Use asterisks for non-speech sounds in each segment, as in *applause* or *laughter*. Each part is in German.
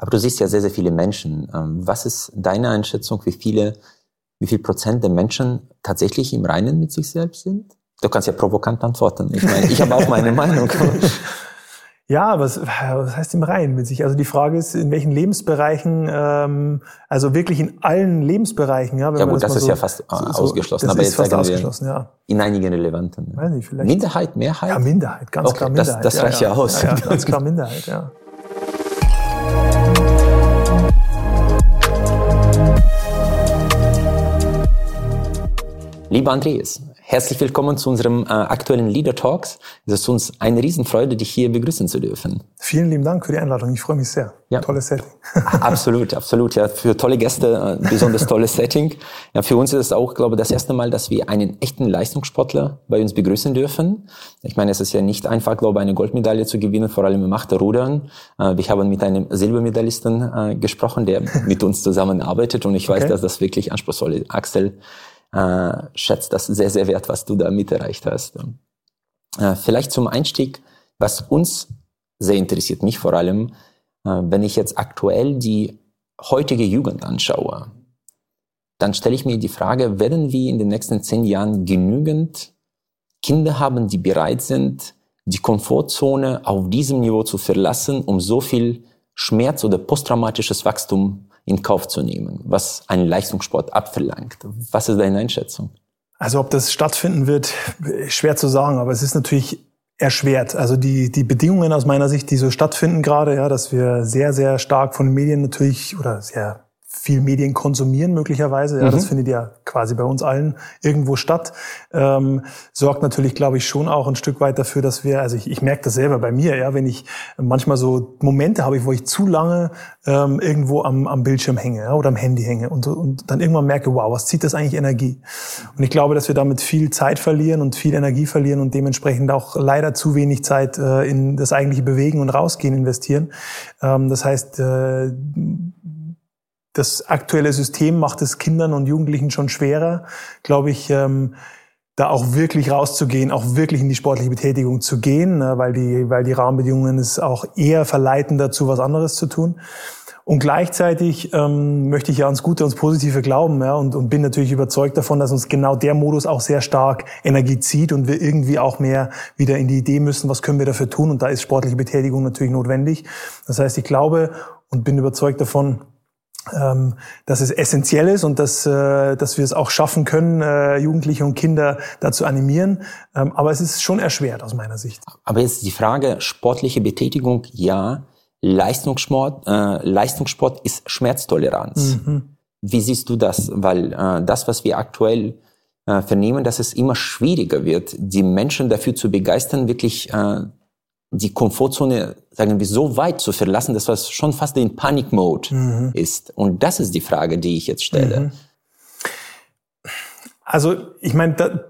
Aber du siehst ja sehr, sehr viele Menschen. Ähm, was ist deine Einschätzung, wie viele, wie viel Prozent der Menschen tatsächlich im Reinen mit sich selbst sind? Du kannst ja provokant antworten. Ich meine, ich habe auch meine Meinung. *laughs* Ja, was, was heißt im Reinen mit sich? Also die Frage ist, in welchen Lebensbereichen, ähm, also wirklich in allen Lebensbereichen. Ja, wenn ja gut, das, das ist so, ja fast so, ausgeschlossen. Das aber ist jetzt fast ausgeschlossen, ja. In einigen relevanten. Weiß nicht, vielleicht. Minderheit, Mehrheit? Ja, Minderheit, ganz okay, klar Minderheit. Das, das reicht ja, ja aus. Ja, ganz klar *laughs* Minderheit, ja. Lieber Andreas, Herzlich willkommen zu unserem äh, aktuellen Leader Talks. Es ist uns eine Riesenfreude, dich hier begrüßen zu dürfen. Vielen lieben Dank für die Einladung. Ich freue mich sehr. Ja. Tolles Setting. absolut, absolut. Ja, für tolle Gäste, äh, besonders tolles Setting. Ja, für uns ist es auch, glaube ich, das erste Mal, dass wir einen echten Leistungssportler bei uns begrüßen dürfen. Ich meine, es ist ja nicht einfach, glaube ich, eine Goldmedaille zu gewinnen, vor allem im Achterrudern. Äh, wir haben mit einem Silbermedaillisten äh, gesprochen, der mit uns zusammenarbeitet und ich weiß, okay. dass das wirklich anspruchsvoll ist. Axel äh, schätzt das sehr, sehr wert, was du da mit erreicht hast. Äh, vielleicht zum Einstieg, was uns sehr interessiert, mich vor allem, äh, wenn ich jetzt aktuell die heutige Jugend anschaue, dann stelle ich mir die Frage, werden wir in den nächsten zehn Jahren genügend Kinder haben, die bereit sind, die Komfortzone auf diesem Niveau zu verlassen, um so viel Schmerz oder posttraumatisches Wachstum in Kauf zu nehmen, was einen Leistungssport abverlangt. Was ist deine Einschätzung? Also ob das stattfinden wird, schwer zu sagen, aber es ist natürlich erschwert. Also die, die Bedingungen aus meiner Sicht, die so stattfinden gerade, ja, dass wir sehr, sehr stark von Medien natürlich oder sehr viel Medien konsumieren möglicherweise. Ja, mhm. Das findet ja quasi bei uns allen irgendwo statt. Ähm, sorgt natürlich, glaube ich, schon auch ein Stück weit dafür, dass wir, also ich, ich merke das selber bei mir, ja, wenn ich manchmal so Momente habe, wo ich zu lange ähm, irgendwo am, am Bildschirm hänge ja, oder am Handy hänge und, und dann irgendwann merke, wow, was zieht das eigentlich Energie? Und ich glaube, dass wir damit viel Zeit verlieren und viel Energie verlieren und dementsprechend auch leider zu wenig Zeit äh, in das eigentliche Bewegen und Rausgehen investieren. Ähm, das heißt, äh, das aktuelle System macht es Kindern und Jugendlichen schon schwerer, glaube ich, ähm, da auch wirklich rauszugehen, auch wirklich in die sportliche Betätigung zu gehen, ne, weil die, weil die Rahmenbedingungen es auch eher verleiten dazu, was anderes zu tun. Und gleichzeitig ähm, möchte ich ja ans Gute, ans Positive glauben ja, und, und bin natürlich überzeugt davon, dass uns genau der Modus auch sehr stark Energie zieht und wir irgendwie auch mehr wieder in die Idee müssen, was können wir dafür tun. Und da ist sportliche Betätigung natürlich notwendig. Das heißt, ich glaube und bin überzeugt davon, ähm, dass es essentiell ist und dass, äh, dass wir es auch schaffen können, äh, Jugendliche und Kinder dazu animieren. Ähm, aber es ist schon erschwert aus meiner Sicht. Aber jetzt die Frage, sportliche Betätigung, ja. Leistungssport, äh, Leistungssport ist Schmerztoleranz. Mhm. Wie siehst du das? Weil äh, das, was wir aktuell äh, vernehmen, dass es immer schwieriger wird, die Menschen dafür zu begeistern, wirklich äh, die Komfortzone, sagen wir, so weit zu verlassen, dass was schon fast in Panikmode mhm. ist. Und das ist die Frage, die ich jetzt stelle. Mhm. Also ich meine,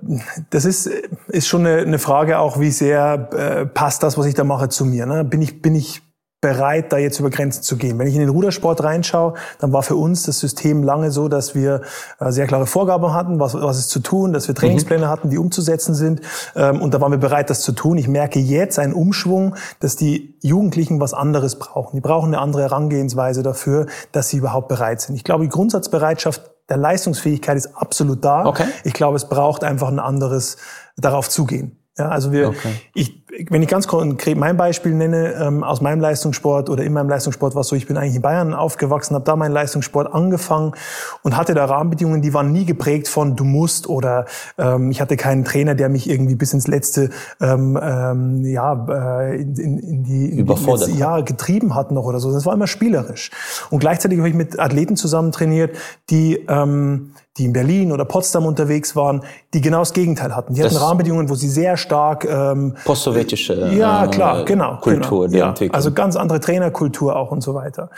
das ist, ist schon eine, Frage auch, wie sehr äh, passt das, was ich da mache, zu mir. Ne? Bin ich, bin ich bereit, da jetzt über Grenzen zu gehen. Wenn ich in den Rudersport reinschaue, dann war für uns das System lange so, dass wir äh, sehr klare Vorgaben hatten, was, was ist zu tun, dass wir Trainingspläne mhm. hatten, die umzusetzen sind. Ähm, und da waren wir bereit, das zu tun. Ich merke jetzt einen Umschwung, dass die Jugendlichen was anderes brauchen. Die brauchen eine andere Herangehensweise dafür, dass sie überhaupt bereit sind. Ich glaube, die Grundsatzbereitschaft der Leistungsfähigkeit ist absolut da. Okay. Ich glaube, es braucht einfach ein anderes darauf zugehen. Ja, also wir, okay. ich, wenn ich ganz konkret mein Beispiel nenne, ähm, aus meinem Leistungssport oder in meinem Leistungssport war es so, ich bin eigentlich in Bayern aufgewachsen, habe da meinen Leistungssport angefangen und hatte da Rahmenbedingungen, die waren nie geprägt von du musst oder ähm, ich hatte keinen Trainer, der mich irgendwie bis ins letzte ähm, ähm, ja äh, in, in, in die in. Die, ja getrieben hat noch oder so. Das war immer spielerisch. Und gleichzeitig habe ich mit Athleten zusammen trainiert, die ähm, die in Berlin oder Potsdam unterwegs waren, die genau das Gegenteil hatten. Die das hatten Rahmenbedingungen, wo sie sehr stark ähm, postsowjetische ja klar genau Kultur genau, ja, also ganz andere Trainerkultur auch und so weiter.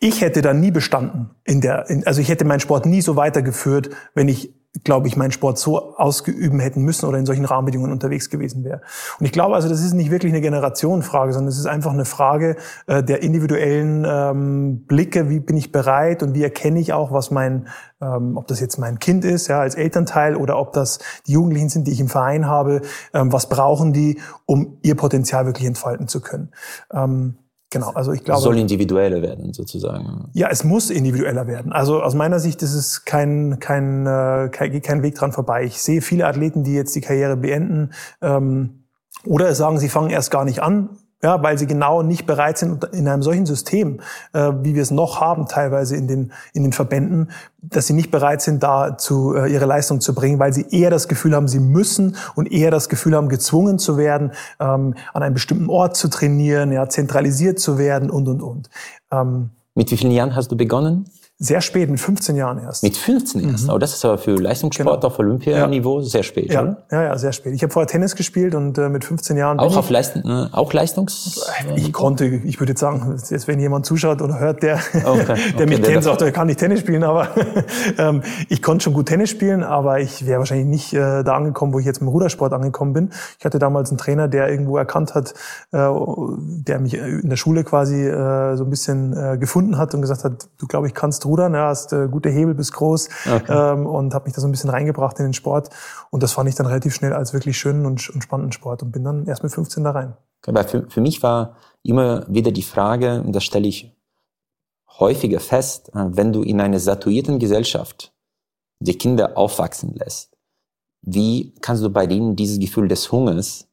Ich hätte da nie bestanden in der, in, also ich hätte meinen Sport nie so weitergeführt, wenn ich glaube ich, meinen Sport so ausgeüben hätten müssen oder in solchen Rahmenbedingungen unterwegs gewesen wäre. Und ich glaube also, das ist nicht wirklich eine Generationenfrage, sondern es ist einfach eine Frage äh, der individuellen ähm, Blicke, wie bin ich bereit und wie erkenne ich auch, was mein, ähm, ob das jetzt mein Kind ist, ja, als Elternteil oder ob das die Jugendlichen sind, die ich im Verein habe, ähm, was brauchen die, um ihr Potenzial wirklich entfalten zu können. Ähm, Genau, also ich glaube. Soll individueller werden, sozusagen. Ja, es muss individueller werden. Also aus meiner Sicht ist es kein, kein, äh, kein, kein Weg dran vorbei. Ich sehe viele Athleten, die jetzt die Karriere beenden ähm, oder sagen, sie fangen erst gar nicht an, ja, weil sie genau nicht bereit sind, in einem solchen System, äh, wie wir es noch haben, teilweise in den, in den Verbänden, dass sie nicht bereit sind, da zu, äh, ihre Leistung zu bringen, weil sie eher das Gefühl haben, sie müssen und eher das Gefühl haben, gezwungen zu werden, ähm, an einem bestimmten Ort zu trainieren, ja, zentralisiert zu werden und, und, und. Ähm, Mit wie vielen Jahren hast du begonnen? Sehr spät, mit 15 Jahren erst. Mit 15 erst? Mhm. Aber das ist aber für Leistungssport genau. auf Olympianiveau ja. sehr spät, ja. oder? Ja, ja, sehr spät. Ich habe vorher Tennis gespielt und äh, mit 15 Jahren... Auch auf Leist äh, auch Leistungs... Ich konnte, ich würde jetzt sagen, jetzt wenn jemand zuschaut oder hört, der, okay. *laughs* der okay. mich kennt, sagt, er kann nicht Tennis spielen, aber *laughs* ähm, ich konnte schon gut Tennis spielen, aber ich wäre wahrscheinlich nicht äh, da angekommen, wo ich jetzt mit dem Rudersport angekommen bin. Ich hatte damals einen Trainer, der irgendwo erkannt hat, äh, der mich in der Schule quasi äh, so ein bisschen äh, gefunden hat und gesagt hat, du glaube ich kannst rudern, ja, hast äh, gute Hebel bis groß okay. ähm, und habe mich da so ein bisschen reingebracht in den Sport. Und das fand ich dann relativ schnell als wirklich schönen und, und spannenden Sport und bin dann erst mit 15 da rein. Aber für, für mich war immer wieder die Frage, und das stelle ich häufiger fest, äh, wenn du in einer satuierten Gesellschaft die Kinder aufwachsen lässt, wie kannst du bei denen dieses Gefühl des Hungers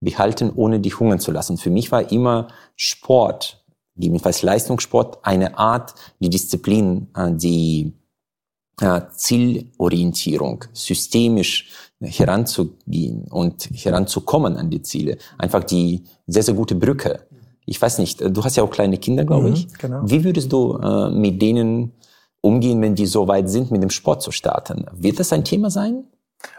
behalten, ohne die hungern zu lassen? Für mich war immer Sport gegebenenfalls Leistungssport, eine Art, die Disziplin, äh, die äh, Zielorientierung systemisch heranzugehen und heranzukommen an die Ziele. Einfach die sehr, sehr gute Brücke. Ich weiß nicht, du hast ja auch kleine Kinder, glaube mhm, ich. Genau. Wie würdest du äh, mit denen umgehen, wenn die so weit sind, mit dem Sport zu starten? Wird das ein Thema sein?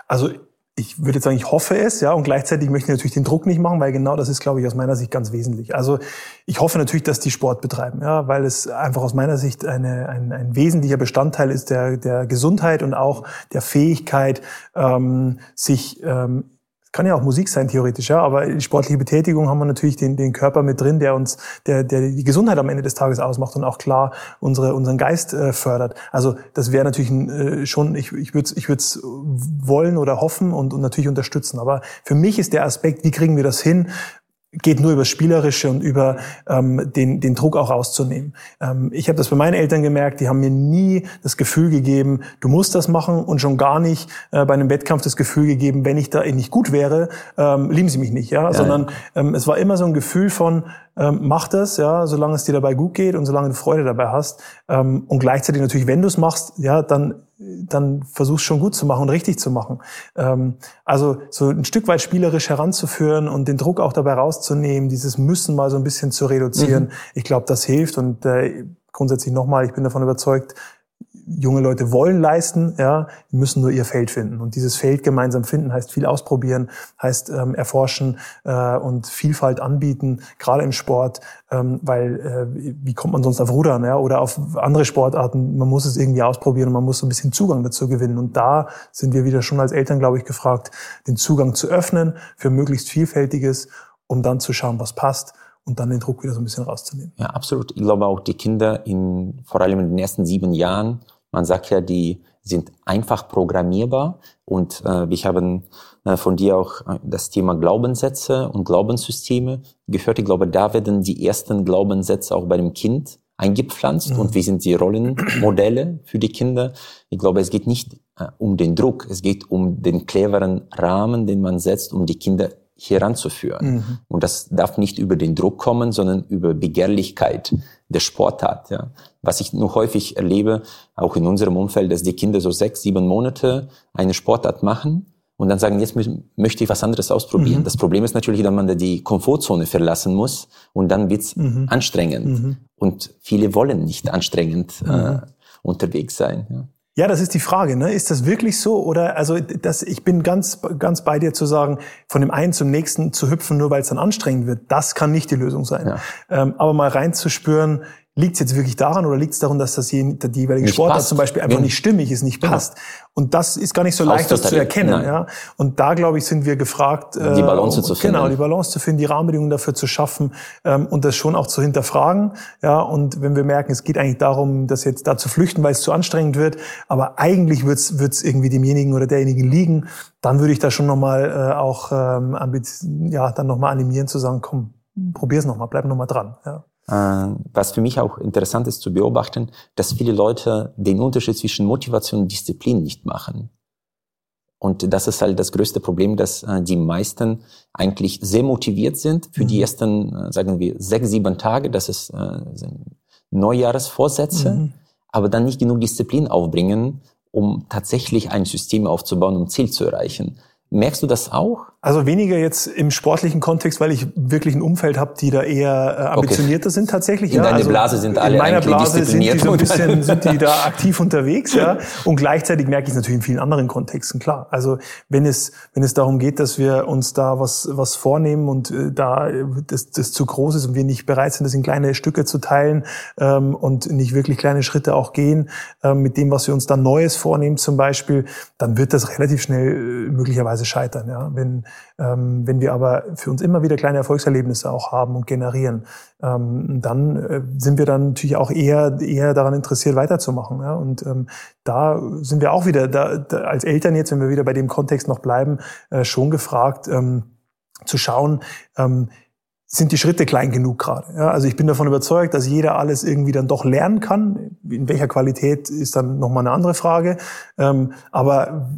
Also ich würde jetzt sagen, ich hoffe es, ja, und gleichzeitig möchte ich natürlich den Druck nicht machen, weil genau das ist, glaube ich, aus meiner Sicht ganz wesentlich. Also ich hoffe natürlich, dass die Sport betreiben, ja, weil es einfach aus meiner Sicht eine, ein, ein wesentlicher Bestandteil ist der, der Gesundheit und auch der Fähigkeit, ähm, sich ähm, kann ja auch Musik sein, theoretisch, ja, aber sportliche Betätigung haben wir natürlich den, den Körper mit drin, der uns, der, der die Gesundheit am Ende des Tages ausmacht und auch klar unsere, unseren Geist äh, fördert. Also das wäre natürlich ein, äh, schon, ich, ich würde es ich würd's wollen oder hoffen und, und natürlich unterstützen. Aber für mich ist der Aspekt, wie kriegen wir das hin, geht nur über Spielerische und über ähm, den, den Druck auch rauszunehmen. Ähm, ich habe das bei meinen Eltern gemerkt, die haben mir nie das Gefühl gegeben, du musst das machen und schon gar nicht äh, bei einem Wettkampf das Gefühl gegeben, wenn ich da nicht gut wäre, ähm, lieben sie mich nicht, ja, ja sondern ähm, es war immer so ein Gefühl von, ähm, mach das, ja, solange es dir dabei gut geht und solange du Freude dabei hast. Ähm, und gleichzeitig natürlich, wenn du es machst, ja, dann dann versuchst schon gut zu machen und richtig zu machen. Ähm, also so ein Stück weit spielerisch heranzuführen und den Druck auch dabei rauszunehmen, dieses Müssen mal so ein bisschen zu reduzieren. Mhm. Ich glaube, das hilft und äh, grundsätzlich nochmal, ich bin davon überzeugt, junge Leute wollen leisten, ja, müssen nur ihr Feld finden. Und dieses Feld gemeinsam finden heißt viel ausprobieren, heißt ähm, erforschen äh, und Vielfalt anbieten, gerade im Sport, ähm, weil äh, wie kommt man sonst auf Rudern ja, oder auf andere Sportarten? Man muss es irgendwie ausprobieren und man muss so ein bisschen Zugang dazu gewinnen. Und da sind wir wieder schon als Eltern, glaube ich, gefragt, den Zugang zu öffnen für möglichst Vielfältiges, um dann zu schauen, was passt und dann den Druck wieder so ein bisschen rauszunehmen. Ja, absolut. Ich glaube auch die Kinder in, vor allem in den ersten sieben Jahren, man sagt ja, die sind einfach programmierbar und äh, wir haben äh, von dir auch äh, das Thema Glaubenssätze und Glaubenssysteme gehört. Ich glaube, da werden die ersten Glaubenssätze auch bei dem Kind eingepflanzt mhm. und wie sind die Rollenmodelle für die Kinder. Ich glaube, es geht nicht äh, um den Druck, es geht um den cleveren Rahmen, den man setzt, um die Kinder heranzuführen. Mhm. Und das darf nicht über den Druck kommen, sondern über Begehrlichkeit der Sportart. Ja. Was ich nur häufig erlebe, auch in unserem Umfeld, dass die Kinder so sechs, sieben Monate eine Sportart machen und dann sagen, jetzt möchte ich was anderes ausprobieren. Mhm. Das Problem ist natürlich, dass man da die Komfortzone verlassen muss und dann wird's mhm. anstrengend. Mhm. Und viele wollen nicht anstrengend äh, mhm. unterwegs sein. Ja. Ja, das ist die Frage. Ne? Ist das wirklich so? Oder also das, ich bin ganz, ganz bei dir zu sagen, von dem einen zum nächsten zu hüpfen, nur weil es dann anstrengend wird, das kann nicht die Lösung sein. Ja. Ähm, aber mal reinzuspüren, Liegt es jetzt wirklich daran oder liegt es daran, dass das die jeweilige nicht Sportart passt. zum Beispiel einfach nicht stimmig ist, nicht genau. passt? Und das ist gar nicht so leicht, das zu erkennen. Ja? Und da, glaube ich, sind wir gefragt, die Balance äh, zu finden. Genau, die Balance zu finden, die Rahmenbedingungen dafür zu schaffen ähm, und das schon auch zu hinterfragen. Ja, und wenn wir merken, es geht eigentlich darum, das jetzt da zu flüchten, weil es zu anstrengend wird, aber eigentlich wird es irgendwie demjenigen oder derjenigen liegen, dann würde ich da schon nochmal äh, auch ähm, ja, dann nochmal animieren zu sagen, komm, probier's nochmal, bleib nochmal dran. Ja. Was für mich auch interessant ist zu beobachten, dass viele Leute den Unterschied zwischen Motivation und Disziplin nicht machen. Und das ist halt das größte Problem, dass äh, die meisten eigentlich sehr motiviert sind für mhm. die ersten, äh, sagen wir, sechs, sieben Tage. Das ist äh, Neujahresvorsätze, mhm. aber dann nicht genug Disziplin aufbringen, um tatsächlich ein System aufzubauen, um Ziel zu erreichen. Merkst du das auch? Also weniger jetzt im sportlichen Kontext, weil ich wirklich ein Umfeld habe, die da eher äh, ambitionierter okay. sind tatsächlich. In ja, deiner also Blase sind alle In meiner Blase sind die so ein bisschen sind die da aktiv unterwegs, ja. Und gleichzeitig merke ich es natürlich in vielen anderen Kontexten klar. Also wenn es wenn es darum geht, dass wir uns da was was vornehmen und äh, da das, das zu groß ist und wir nicht bereit sind, das in kleine Stücke zu teilen ähm, und nicht wirklich kleine Schritte auch gehen ähm, mit dem, was wir uns dann Neues vornehmen zum Beispiel, dann wird das relativ schnell äh, möglicherweise scheitern. Ja, wenn wenn wir aber für uns immer wieder kleine Erfolgserlebnisse auch haben und generieren, ähm, dann äh, sind wir dann natürlich auch eher, eher daran interessiert, weiterzumachen. Und ähm, da sind wir auch wieder, da, als Eltern jetzt, wenn wir wieder bei dem Kontext noch bleiben, äh, schon gefragt, ähm, zu schauen, ähm, sind die Schritte klein genug gerade. Ja, also ich bin davon überzeugt, dass jeder alles irgendwie dann doch lernen kann. In welcher Qualität ist dann nochmal eine andere Frage. Ähm, aber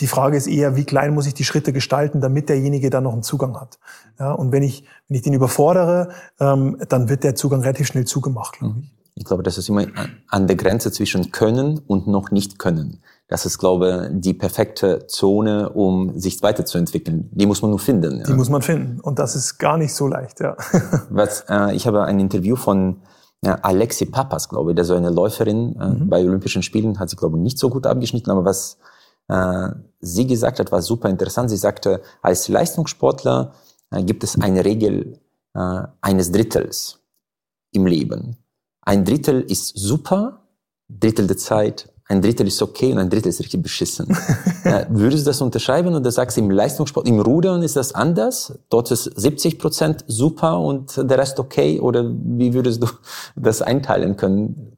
die Frage ist eher, wie klein muss ich die Schritte gestalten, damit derjenige dann noch einen Zugang hat. Ja, und wenn ich, wenn ich den überfordere, ähm, dann wird der Zugang relativ schnell zugemacht, glaube ich. Ich glaube, das ist immer an der Grenze zwischen Können und noch nicht Können. Das ist, glaube ich, die perfekte Zone, um sich weiterzuentwickeln. Die muss man nur finden. Ja. Die muss man finden. Und das ist gar nicht so leicht, ja. *laughs* Was, äh, ich habe ein Interview von ja, Alexi Papas, glaube ich, der so eine Läuferin äh, mhm. bei Olympischen Spielen, hat sie, glaube ich, nicht so gut abgeschnitten, aber was sie gesagt hat, war super interessant. Sie sagte, als Leistungssportler äh, gibt es eine Regel äh, eines Drittels im Leben. Ein Drittel ist super, Drittel der Zeit, ein Drittel ist okay und ein Drittel ist richtig beschissen. *laughs* würdest du das unterschreiben oder sagst du im Leistungssport, im Rudern ist das anders? Dort ist 70 Prozent super und der Rest okay? Oder wie würdest du das einteilen können?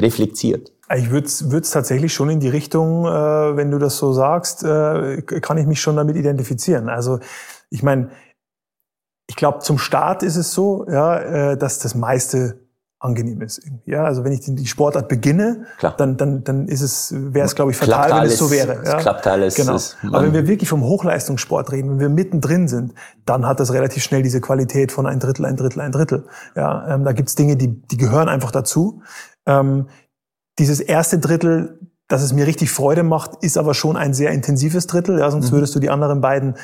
Reflektiert. Ich würde es tatsächlich schon in die Richtung, äh, wenn du das so sagst, äh, kann ich mich schon damit identifizieren. Also ich meine, ich glaube, zum Start ist es so, ja, äh, dass das meiste angenehm ist. Irgendwie. Ja, also wenn ich die Sportart beginne, Klar. dann dann dann ist es wäre es glaube ich fatal, wenn es so wäre. Ja? Es klappt alles. Genau. Aber wenn wir wirklich vom Hochleistungssport reden, wenn wir mittendrin sind, dann hat das relativ schnell diese Qualität von ein Drittel, ein Drittel, ein Drittel. Ja, ähm, da gibt's Dinge, die die gehören einfach dazu. Ähm, dieses erste Drittel, dass es mir richtig Freude macht, ist aber schon ein sehr intensives Drittel. Ja, sonst mhm. würdest du die anderen beiden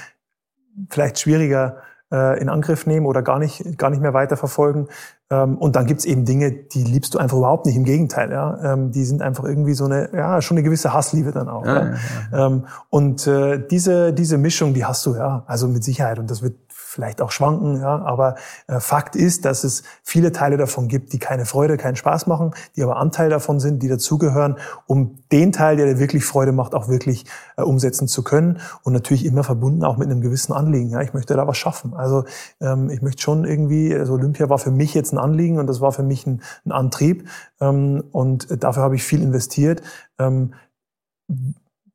vielleicht schwieriger äh, in Angriff nehmen oder gar nicht, gar nicht mehr weiterverfolgen. Ähm, und dann gibt's eben Dinge, die liebst du einfach überhaupt nicht. Im Gegenteil, ja. Ähm, die sind einfach irgendwie so eine, ja, schon eine gewisse Hassliebe dann auch. Ja, ja. Ähm, und äh, diese, diese Mischung, die hast du ja, also mit Sicherheit. Und das wird vielleicht auch schwanken, ja, aber äh, Fakt ist, dass es viele Teile davon gibt, die keine Freude, keinen Spaß machen, die aber Anteil davon sind, die dazugehören, um den Teil, der dir wirklich Freude macht, auch wirklich äh, umsetzen zu können und natürlich immer verbunden auch mit einem gewissen Anliegen. Ja, ich möchte da was schaffen. Also ähm, ich möchte schon irgendwie, also Olympia war für mich jetzt ein Anliegen und das war für mich ein, ein Antrieb ähm, und dafür habe ich viel investiert. Ähm,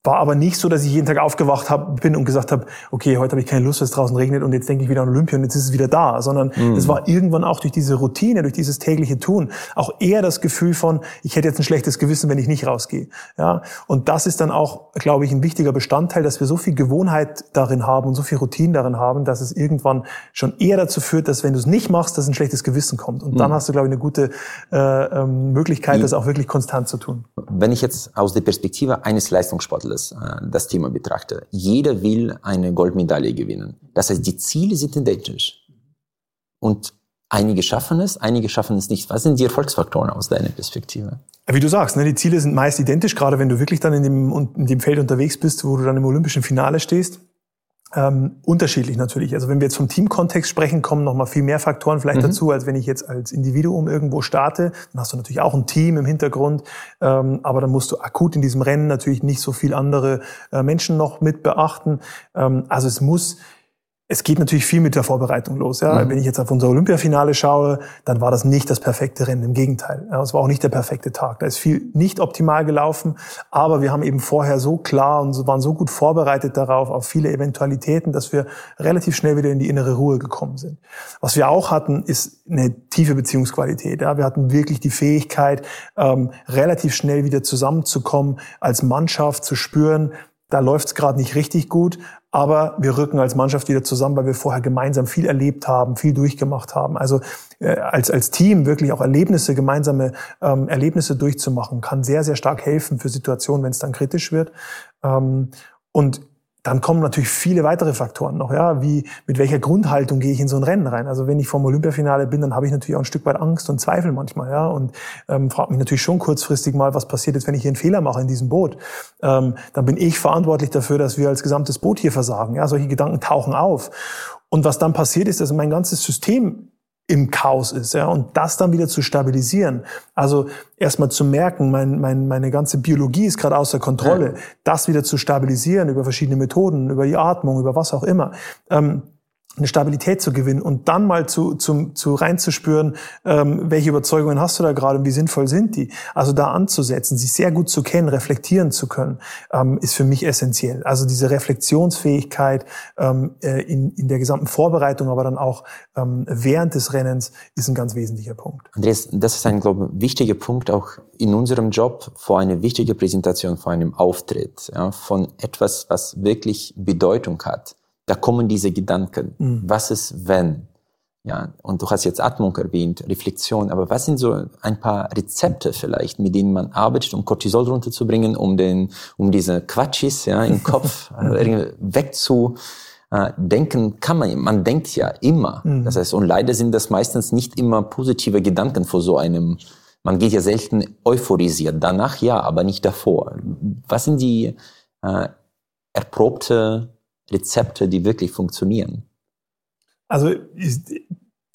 war aber nicht so, dass ich jeden Tag aufgewacht hab, bin und gesagt habe, okay, heute habe ich keine Lust, weil es draußen regnet und jetzt denke ich wieder an Olympia und jetzt ist es wieder da, sondern mhm. es war irgendwann auch durch diese Routine, durch dieses tägliche Tun auch eher das Gefühl von, ich hätte jetzt ein schlechtes Gewissen, wenn ich nicht rausgehe. Ja, und das ist dann auch, glaube ich, ein wichtiger Bestandteil, dass wir so viel Gewohnheit darin haben und so viel Routine darin haben, dass es irgendwann schon eher dazu führt, dass wenn du es nicht machst, dass ein schlechtes Gewissen kommt. Und mhm. dann hast du, glaube ich, eine gute äh, ähm, Möglichkeit, das auch wirklich konstant zu tun. Wenn ich jetzt aus der Perspektive eines Leistungssportlers das, äh, das Thema betrachte. Jeder will eine Goldmedaille gewinnen. Das heißt, die Ziele sind identisch. Und einige schaffen es, einige schaffen es nicht. Was sind die Erfolgsfaktoren aus deiner Perspektive? Wie du sagst, ne, die Ziele sind meist identisch, gerade wenn du wirklich dann in dem, in dem Feld unterwegs bist, wo du dann im olympischen Finale stehst. Ähm, unterschiedlich natürlich. Also wenn wir jetzt vom Teamkontext sprechen, kommen noch mal viel mehr Faktoren vielleicht mhm. dazu, als wenn ich jetzt als Individuum irgendwo starte. Dann hast du natürlich auch ein Team im Hintergrund, ähm, aber dann musst du akut in diesem Rennen natürlich nicht so viel andere äh, Menschen noch mit beachten. Ähm, also es muss es geht natürlich viel mit der Vorbereitung los. Ja? Mhm. Wenn ich jetzt auf unser Olympiafinale schaue, dann war das nicht das perfekte Rennen. Im Gegenteil. Ja, es war auch nicht der perfekte Tag. Da ist viel nicht optimal gelaufen. Aber wir haben eben vorher so klar und waren so gut vorbereitet darauf, auf viele Eventualitäten, dass wir relativ schnell wieder in die innere Ruhe gekommen sind. Was wir auch hatten, ist eine tiefe Beziehungsqualität. Ja? Wir hatten wirklich die Fähigkeit, ähm, relativ schnell wieder zusammenzukommen, als Mannschaft zu spüren, da läuft es gerade nicht richtig gut, aber wir rücken als Mannschaft wieder zusammen, weil wir vorher gemeinsam viel erlebt haben, viel durchgemacht haben. Also äh, als, als Team wirklich auch Erlebnisse, gemeinsame ähm, Erlebnisse durchzumachen, kann sehr, sehr stark helfen für Situationen, wenn es dann kritisch wird. Ähm, und dann kommen natürlich viele weitere Faktoren noch, ja, wie mit welcher Grundhaltung gehe ich in so ein Rennen rein. Also wenn ich vom Olympiafinale bin, dann habe ich natürlich auch ein Stück weit Angst und Zweifel manchmal, ja, und ähm, frage mich natürlich schon kurzfristig mal, was passiert jetzt, wenn ich hier einen Fehler mache in diesem Boot. Ähm, dann bin ich verantwortlich dafür, dass wir als gesamtes Boot hier versagen. Ja, solche Gedanken tauchen auf. Und was dann passiert ist, dass mein ganzes System im Chaos ist, ja, und das dann wieder zu stabilisieren. Also erstmal zu merken, mein, mein, meine ganze Biologie ist gerade außer Kontrolle, ja. das wieder zu stabilisieren über verschiedene Methoden, über die Atmung, über was auch immer. Ähm, eine Stabilität zu gewinnen und dann mal zu, zu, zu reinzuspüren, ähm, welche Überzeugungen hast du da gerade und wie sinnvoll sind die. Also da anzusetzen, sich sehr gut zu kennen, reflektieren zu können, ähm, ist für mich essentiell. Also diese Reflexionsfähigkeit ähm, äh, in, in der gesamten Vorbereitung, aber dann auch ähm, während des Rennens ist ein ganz wesentlicher Punkt. Andreas, das ist ein, glaube ich, wichtiger Punkt auch in unserem Job vor einer wichtigen Präsentation, vor einem Auftritt, ja, von etwas, was wirklich Bedeutung hat da kommen diese Gedanken. Mhm. Was ist wenn? Ja, und du hast jetzt Atmung erwähnt, Reflexion, aber was sind so ein paar Rezepte vielleicht, mit denen man arbeitet, um Cortisol runterzubringen, um den, um diese Quatschis, ja, im Kopf *laughs* äh, wegzudenken äh, kann man, man denkt ja immer. Mhm. Das heißt, und leider sind das meistens nicht immer positive Gedanken vor so einem, man geht ja selten euphorisiert. Danach ja, aber nicht davor. Was sind die äh, erprobte Rezepte, die wirklich funktionieren? Also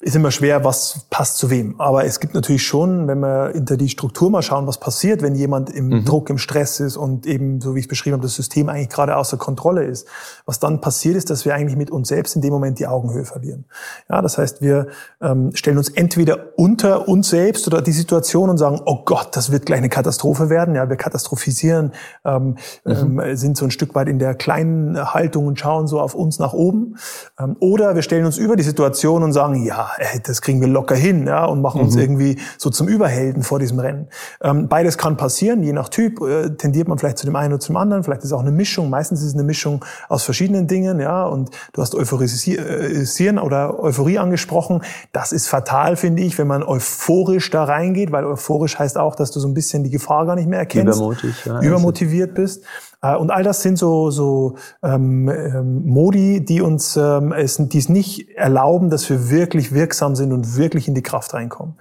ist immer schwer, was passt zu wem. Aber es gibt natürlich schon, wenn wir hinter die Struktur mal schauen, was passiert, wenn jemand im mhm. Druck, im Stress ist und eben, so wie ich es beschrieben habe, das System eigentlich gerade außer Kontrolle ist. Was dann passiert ist, dass wir eigentlich mit uns selbst in dem Moment die Augenhöhe verlieren. Ja, das heißt, wir ähm, stellen uns entweder unter uns selbst oder die Situation und sagen, oh Gott, das wird gleich eine Katastrophe werden. Ja, wir katastrophisieren, ähm, mhm. ähm, sind so ein Stück weit in der kleinen Haltung und schauen so auf uns nach oben. Ähm, oder wir stellen uns über die Situation und sagen, ja, ey, das kriegen wir locker hin, ja, und machen mhm. uns irgendwie so zum Überhelden vor diesem Rennen. Ähm, beides kann passieren, je nach Typ äh, tendiert man vielleicht zu dem einen oder zum anderen, vielleicht ist es auch eine Mischung, meistens ist es eine Mischung aus verschiedenen Dingen, ja, und du hast Euphorisieren oder Euphorie angesprochen, das ist fatal, finde ich, wenn man euphorisch da reingeht, weil euphorisch heißt auch, dass du so ein bisschen die Gefahr gar nicht mehr erkennst, Übermotiv, ja, übermotiviert bist. Äh, und all das sind so, so ähm, ähm, Modi, die uns ähm, es, die es nicht erlauben, dass wir wirklich wirksam sind und wirklich in die Kraft reinkommen.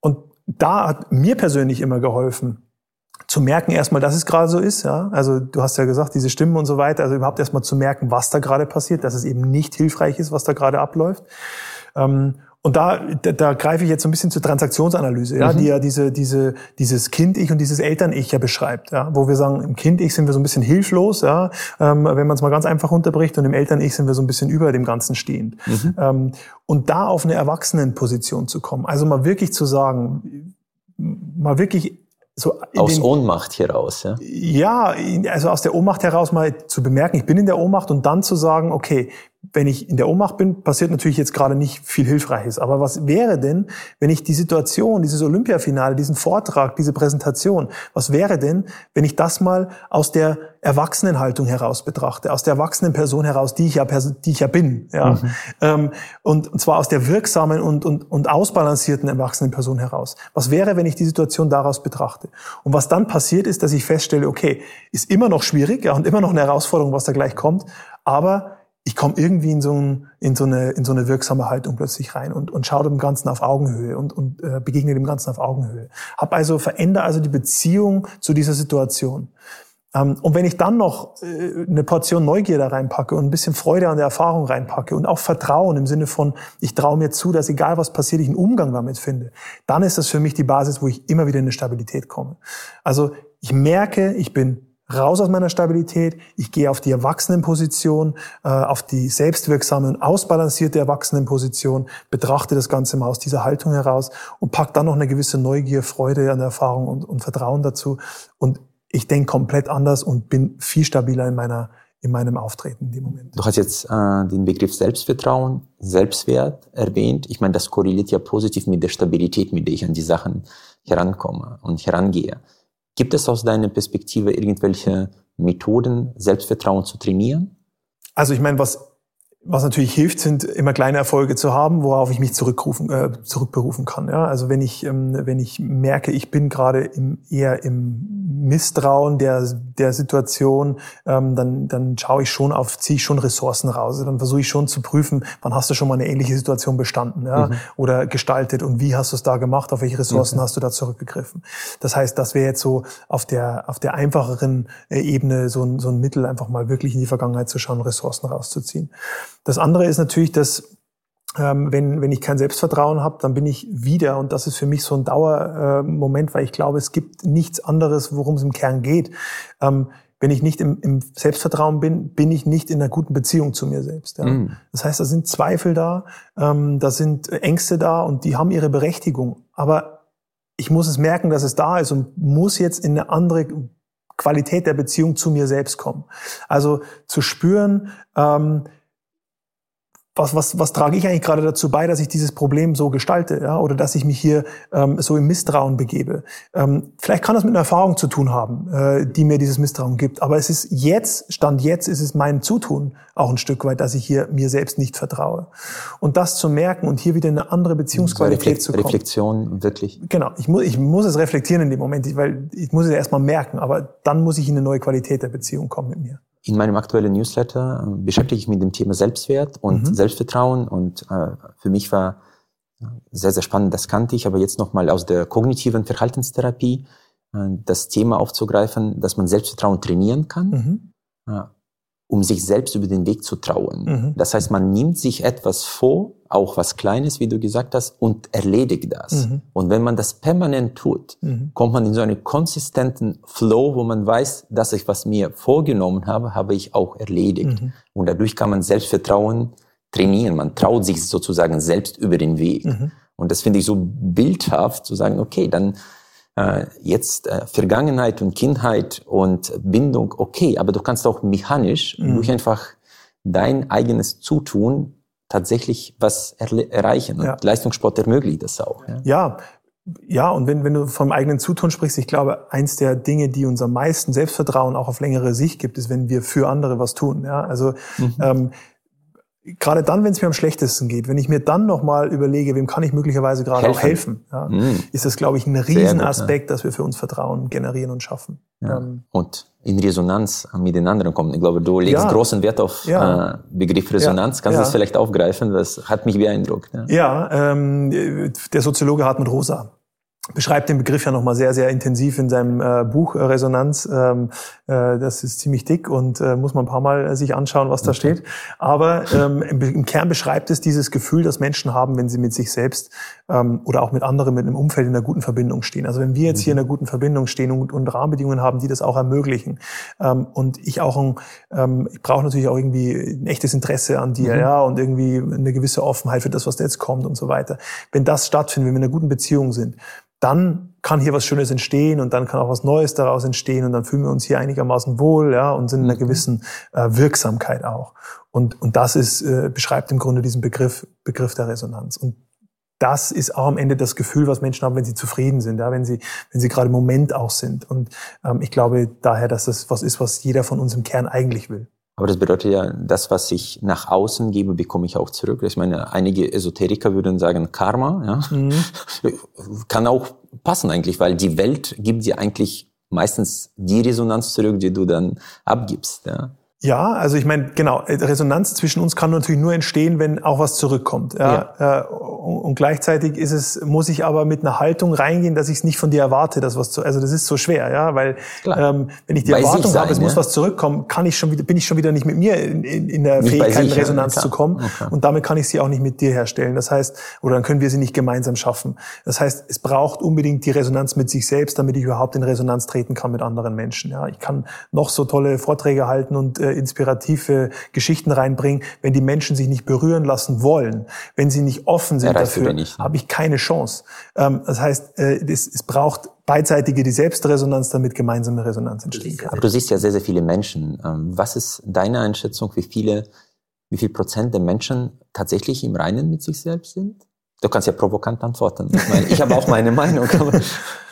Und da hat mir persönlich immer geholfen, zu merken erstmal, dass es gerade so ist. Ja? Also du hast ja gesagt, diese Stimmen und so weiter. Also überhaupt erstmal zu merken, was da gerade passiert, dass es eben nicht hilfreich ist, was da gerade abläuft. Ähm, und da, da, da greife ich jetzt so ein bisschen zur Transaktionsanalyse, ja, mhm. die ja diese, diese, dieses Kind-Ich und dieses Eltern-Ich ja beschreibt, ja, wo wir sagen, im Kind-Ich sind wir so ein bisschen hilflos, ja, ähm, wenn man es mal ganz einfach unterbricht, und im Eltern-Ich sind wir so ein bisschen über dem Ganzen stehend. Mhm. Ähm, und da auf eine Erwachsenenposition zu kommen, also mal wirklich zu sagen, mal wirklich so aus den, Ohnmacht heraus, ja? Ja, also aus der Ohnmacht heraus mal zu bemerken, ich bin in der Ohnmacht und dann zu sagen, okay, wenn ich in der Ohnmacht bin, passiert natürlich jetzt gerade nicht viel Hilfreiches. Aber was wäre denn, wenn ich die Situation, dieses Olympiafinale, diesen Vortrag, diese Präsentation, was wäre denn, wenn ich das mal aus der Erwachsenenhaltung heraus betrachte, aus der erwachsenen Person heraus, die ich ja, die ich ja bin, ja, mhm. ähm, und, und zwar aus der wirksamen und, und, und ausbalancierten erwachsenen Person heraus. Was wäre, wenn ich die Situation daraus betrachte? Und was dann passiert ist, dass ich feststelle, okay, ist immer noch schwierig, ja, und immer noch eine Herausforderung, was da gleich kommt, aber ich komme irgendwie in so, ein, in, so eine, in so eine wirksame Haltung plötzlich rein und, und schaue dem Ganzen auf Augenhöhe und, und äh, begegne dem Ganzen auf Augenhöhe. Hab also, verändere also die Beziehung zu dieser Situation. Ähm, und wenn ich dann noch äh, eine Portion Neugier da reinpacke und ein bisschen Freude an der Erfahrung reinpacke und auch Vertrauen im Sinne von, ich traue mir zu, dass egal was passiert, ich einen Umgang damit finde, dann ist das für mich die Basis, wo ich immer wieder in eine Stabilität komme. Also ich merke, ich bin raus aus meiner Stabilität, ich gehe auf die Erwachsenenposition, äh, auf die selbstwirksame und ausbalancierte Erwachsenenposition, betrachte das Ganze mal aus dieser Haltung heraus und pack dann noch eine gewisse Neugier, Freude an der Erfahrung und, und Vertrauen dazu. Und ich denke komplett anders und bin viel stabiler in meiner in meinem Auftreten in dem Moment. Du hast jetzt äh, den Begriff Selbstvertrauen, Selbstwert erwähnt. Ich meine, das korreliert ja positiv mit der Stabilität, mit der ich an die Sachen herankomme und herangehe. Gibt es aus deiner Perspektive irgendwelche Methoden, Selbstvertrauen zu trainieren? Also ich meine, was was natürlich hilft, sind immer kleine Erfolge zu haben, worauf ich mich zurückrufen, äh, zurückberufen kann. Ja? Also wenn ich, ähm, wenn ich merke, ich bin gerade im, eher im Misstrauen der, der Situation, ähm, dann, dann schaue ich schon auf, ziehe ich schon Ressourcen raus. Dann versuche ich schon zu prüfen, wann hast du schon mal eine ähnliche Situation bestanden ja? Mhm. oder gestaltet und wie hast du es da gemacht, auf welche Ressourcen mhm. hast du da zurückgegriffen. Das heißt, das wäre jetzt so auf der, auf der einfacheren äh, Ebene so ein, so ein Mittel, einfach mal wirklich in die Vergangenheit zu schauen, Ressourcen rauszuziehen. Das andere ist natürlich, dass ähm, wenn, wenn ich kein Selbstvertrauen habe, dann bin ich wieder, und das ist für mich so ein Dauermoment, äh, weil ich glaube, es gibt nichts anderes, worum es im Kern geht. Ähm, wenn ich nicht im, im, Selbstvertrauen bin, bin ich nicht in einer guten Beziehung zu mir selbst. Ja. Mm. Das heißt, da sind Zweifel da, ähm, da sind Ängste da und die haben ihre Berechtigung. Aber ich muss es merken, dass es da ist und muss jetzt in eine andere Qualität der Beziehung zu mir selbst kommen. Also zu spüren, ähm, was, was, was trage ich eigentlich gerade dazu bei, dass ich dieses Problem so gestalte, ja, oder dass ich mich hier ähm, so im Misstrauen begebe. Ähm, vielleicht kann das mit einer Erfahrung zu tun haben, äh, die mir dieses Misstrauen gibt. Aber es ist jetzt, Stand jetzt, ist es mein Zutun auch ein Stück weit, dass ich hier mir selbst nicht vertraue. Und das zu merken und hier wieder eine andere Beziehungsqualität so Reflekt, zu kommen. Reflexion, wirklich. Genau, ich muss, ich muss es reflektieren in dem Moment, weil ich muss es erstmal merken, aber dann muss ich in eine neue Qualität der Beziehung kommen mit mir. In meinem aktuellen Newsletter äh, beschäftige ich mich mit dem Thema Selbstwert und mhm. Selbstvertrauen und äh, für mich war sehr, sehr spannend, das kannte ich, aber jetzt nochmal aus der kognitiven Verhaltenstherapie äh, das Thema aufzugreifen, dass man Selbstvertrauen trainieren kann. Mhm. Äh, um sich selbst über den Weg zu trauen. Mhm. Das heißt, man nimmt sich etwas vor, auch was Kleines, wie du gesagt hast, und erledigt das. Mhm. Und wenn man das permanent tut, mhm. kommt man in so einen konsistenten Flow, wo man weiß, dass ich was mir vorgenommen habe, habe ich auch erledigt. Mhm. Und dadurch kann man Selbstvertrauen trainieren. Man traut sich sozusagen selbst über den Weg. Mhm. Und das finde ich so bildhaft, zu sagen, okay, dann jetzt äh, Vergangenheit und Kindheit und Bindung, okay, aber du kannst auch mechanisch mhm. durch einfach dein eigenes Zutun tatsächlich was erreichen. Und ja. Leistungssport ermöglicht das auch. Ja, ja. ja und wenn, wenn du vom eigenen Zutun sprichst, ich glaube, eins der Dinge, die uns am meisten Selbstvertrauen auch auf längere Sicht gibt, ist, wenn wir für andere was tun. Ja, also mhm. ähm, gerade dann, wenn es mir am schlechtesten geht, wenn ich mir dann nochmal überlege, wem kann ich möglicherweise gerade helfen. auch helfen, ja, mm. ist das, glaube ich, ein Riesenaspekt, ja. dass wir für uns Vertrauen generieren und schaffen. Ja. Ähm, und in Resonanz mit den anderen kommen. Ich glaube, du legst großen Wert auf äh, Begriff Resonanz. Kannst du das vielleicht aufgreifen? Das hat mich beeindruckt. Ja, ähm, der Soziologe Hartmut Rosa beschreibt den Begriff ja nochmal sehr, sehr intensiv in seinem äh, Buch äh, Resonanz. Ähm, äh, das ist ziemlich dick und äh, muss man ein paar Mal äh, sich anschauen, was da steht. Aber ähm, im, im, Kern beschreibt es dieses Gefühl, das Menschen haben, wenn sie mit sich selbst ähm, oder auch mit anderen, mit einem Umfeld in einer guten Verbindung stehen. Also wenn wir jetzt hier in einer guten Verbindung stehen und, und Rahmenbedingungen haben, die das auch ermöglichen ähm, und ich auch ein, ähm, ich brauche natürlich auch irgendwie ein echtes Interesse an dir, mhm. ja, und irgendwie eine gewisse Offenheit für das, was da jetzt kommt und so weiter. Wenn das stattfindet, wenn wir in einer guten Beziehung sind, dann kann hier was Schönes entstehen und dann kann auch was Neues daraus entstehen und dann fühlen wir uns hier einigermaßen wohl, ja, und sind in einer mhm. gewissen äh, Wirksamkeit auch. Und, und das ist, äh, beschreibt im Grunde diesen Begriff, Begriff der Resonanz. Und das ist auch am Ende das Gefühl, was Menschen haben, wenn sie zufrieden sind, ja, wenn sie, wenn sie gerade im Moment auch sind. Und ähm, ich glaube daher, dass das was ist, was jeder von uns im Kern eigentlich will. Aber das bedeutet ja, das, was ich nach außen gebe, bekomme ich auch zurück. Ich meine, einige Esoteriker würden sagen Karma, ja. Mhm. Kann auch passen eigentlich, weil die Welt gibt dir eigentlich meistens die Resonanz zurück, die du dann abgibst, ja. Ja, also ich meine, genau, Resonanz zwischen uns kann natürlich nur entstehen, wenn auch was zurückkommt. Ja. ja. Äh, und gleichzeitig ist es, muss ich aber mit einer Haltung reingehen, dass ich es nicht von dir erwarte, dass was zu, also das ist so schwer, ja, weil ähm, wenn ich die bei Erwartung habe, es ja. muss was zurückkommen, kann ich schon wieder, bin ich schon wieder nicht mit mir in, in, in der nicht Fähigkeit, in Resonanz ja, zu kommen okay. und damit kann ich sie auch nicht mit dir herstellen. Das heißt, oder dann können wir sie nicht gemeinsam schaffen. Das heißt, es braucht unbedingt die Resonanz mit sich selbst, damit ich überhaupt in Resonanz treten kann mit anderen Menschen. Ja, ich kann noch so tolle Vorträge halten und äh, inspirative Geschichten reinbringen, wenn die Menschen sich nicht berühren lassen wollen, wenn sie nicht offen sind dafür, ne? habe ich keine Chance. Ähm, das heißt, äh, es, es braucht beidseitige die Selbstresonanz, damit gemeinsame Resonanz entstehen kann. Aber du siehst ja sehr, sehr viele Menschen. Ähm, was ist deine Einschätzung, wie viele, wie viel Prozent der Menschen tatsächlich im Reinen mit sich selbst sind? Du kannst ja provokant antworten. Ich, meine, ich habe auch meine Meinung. *laughs*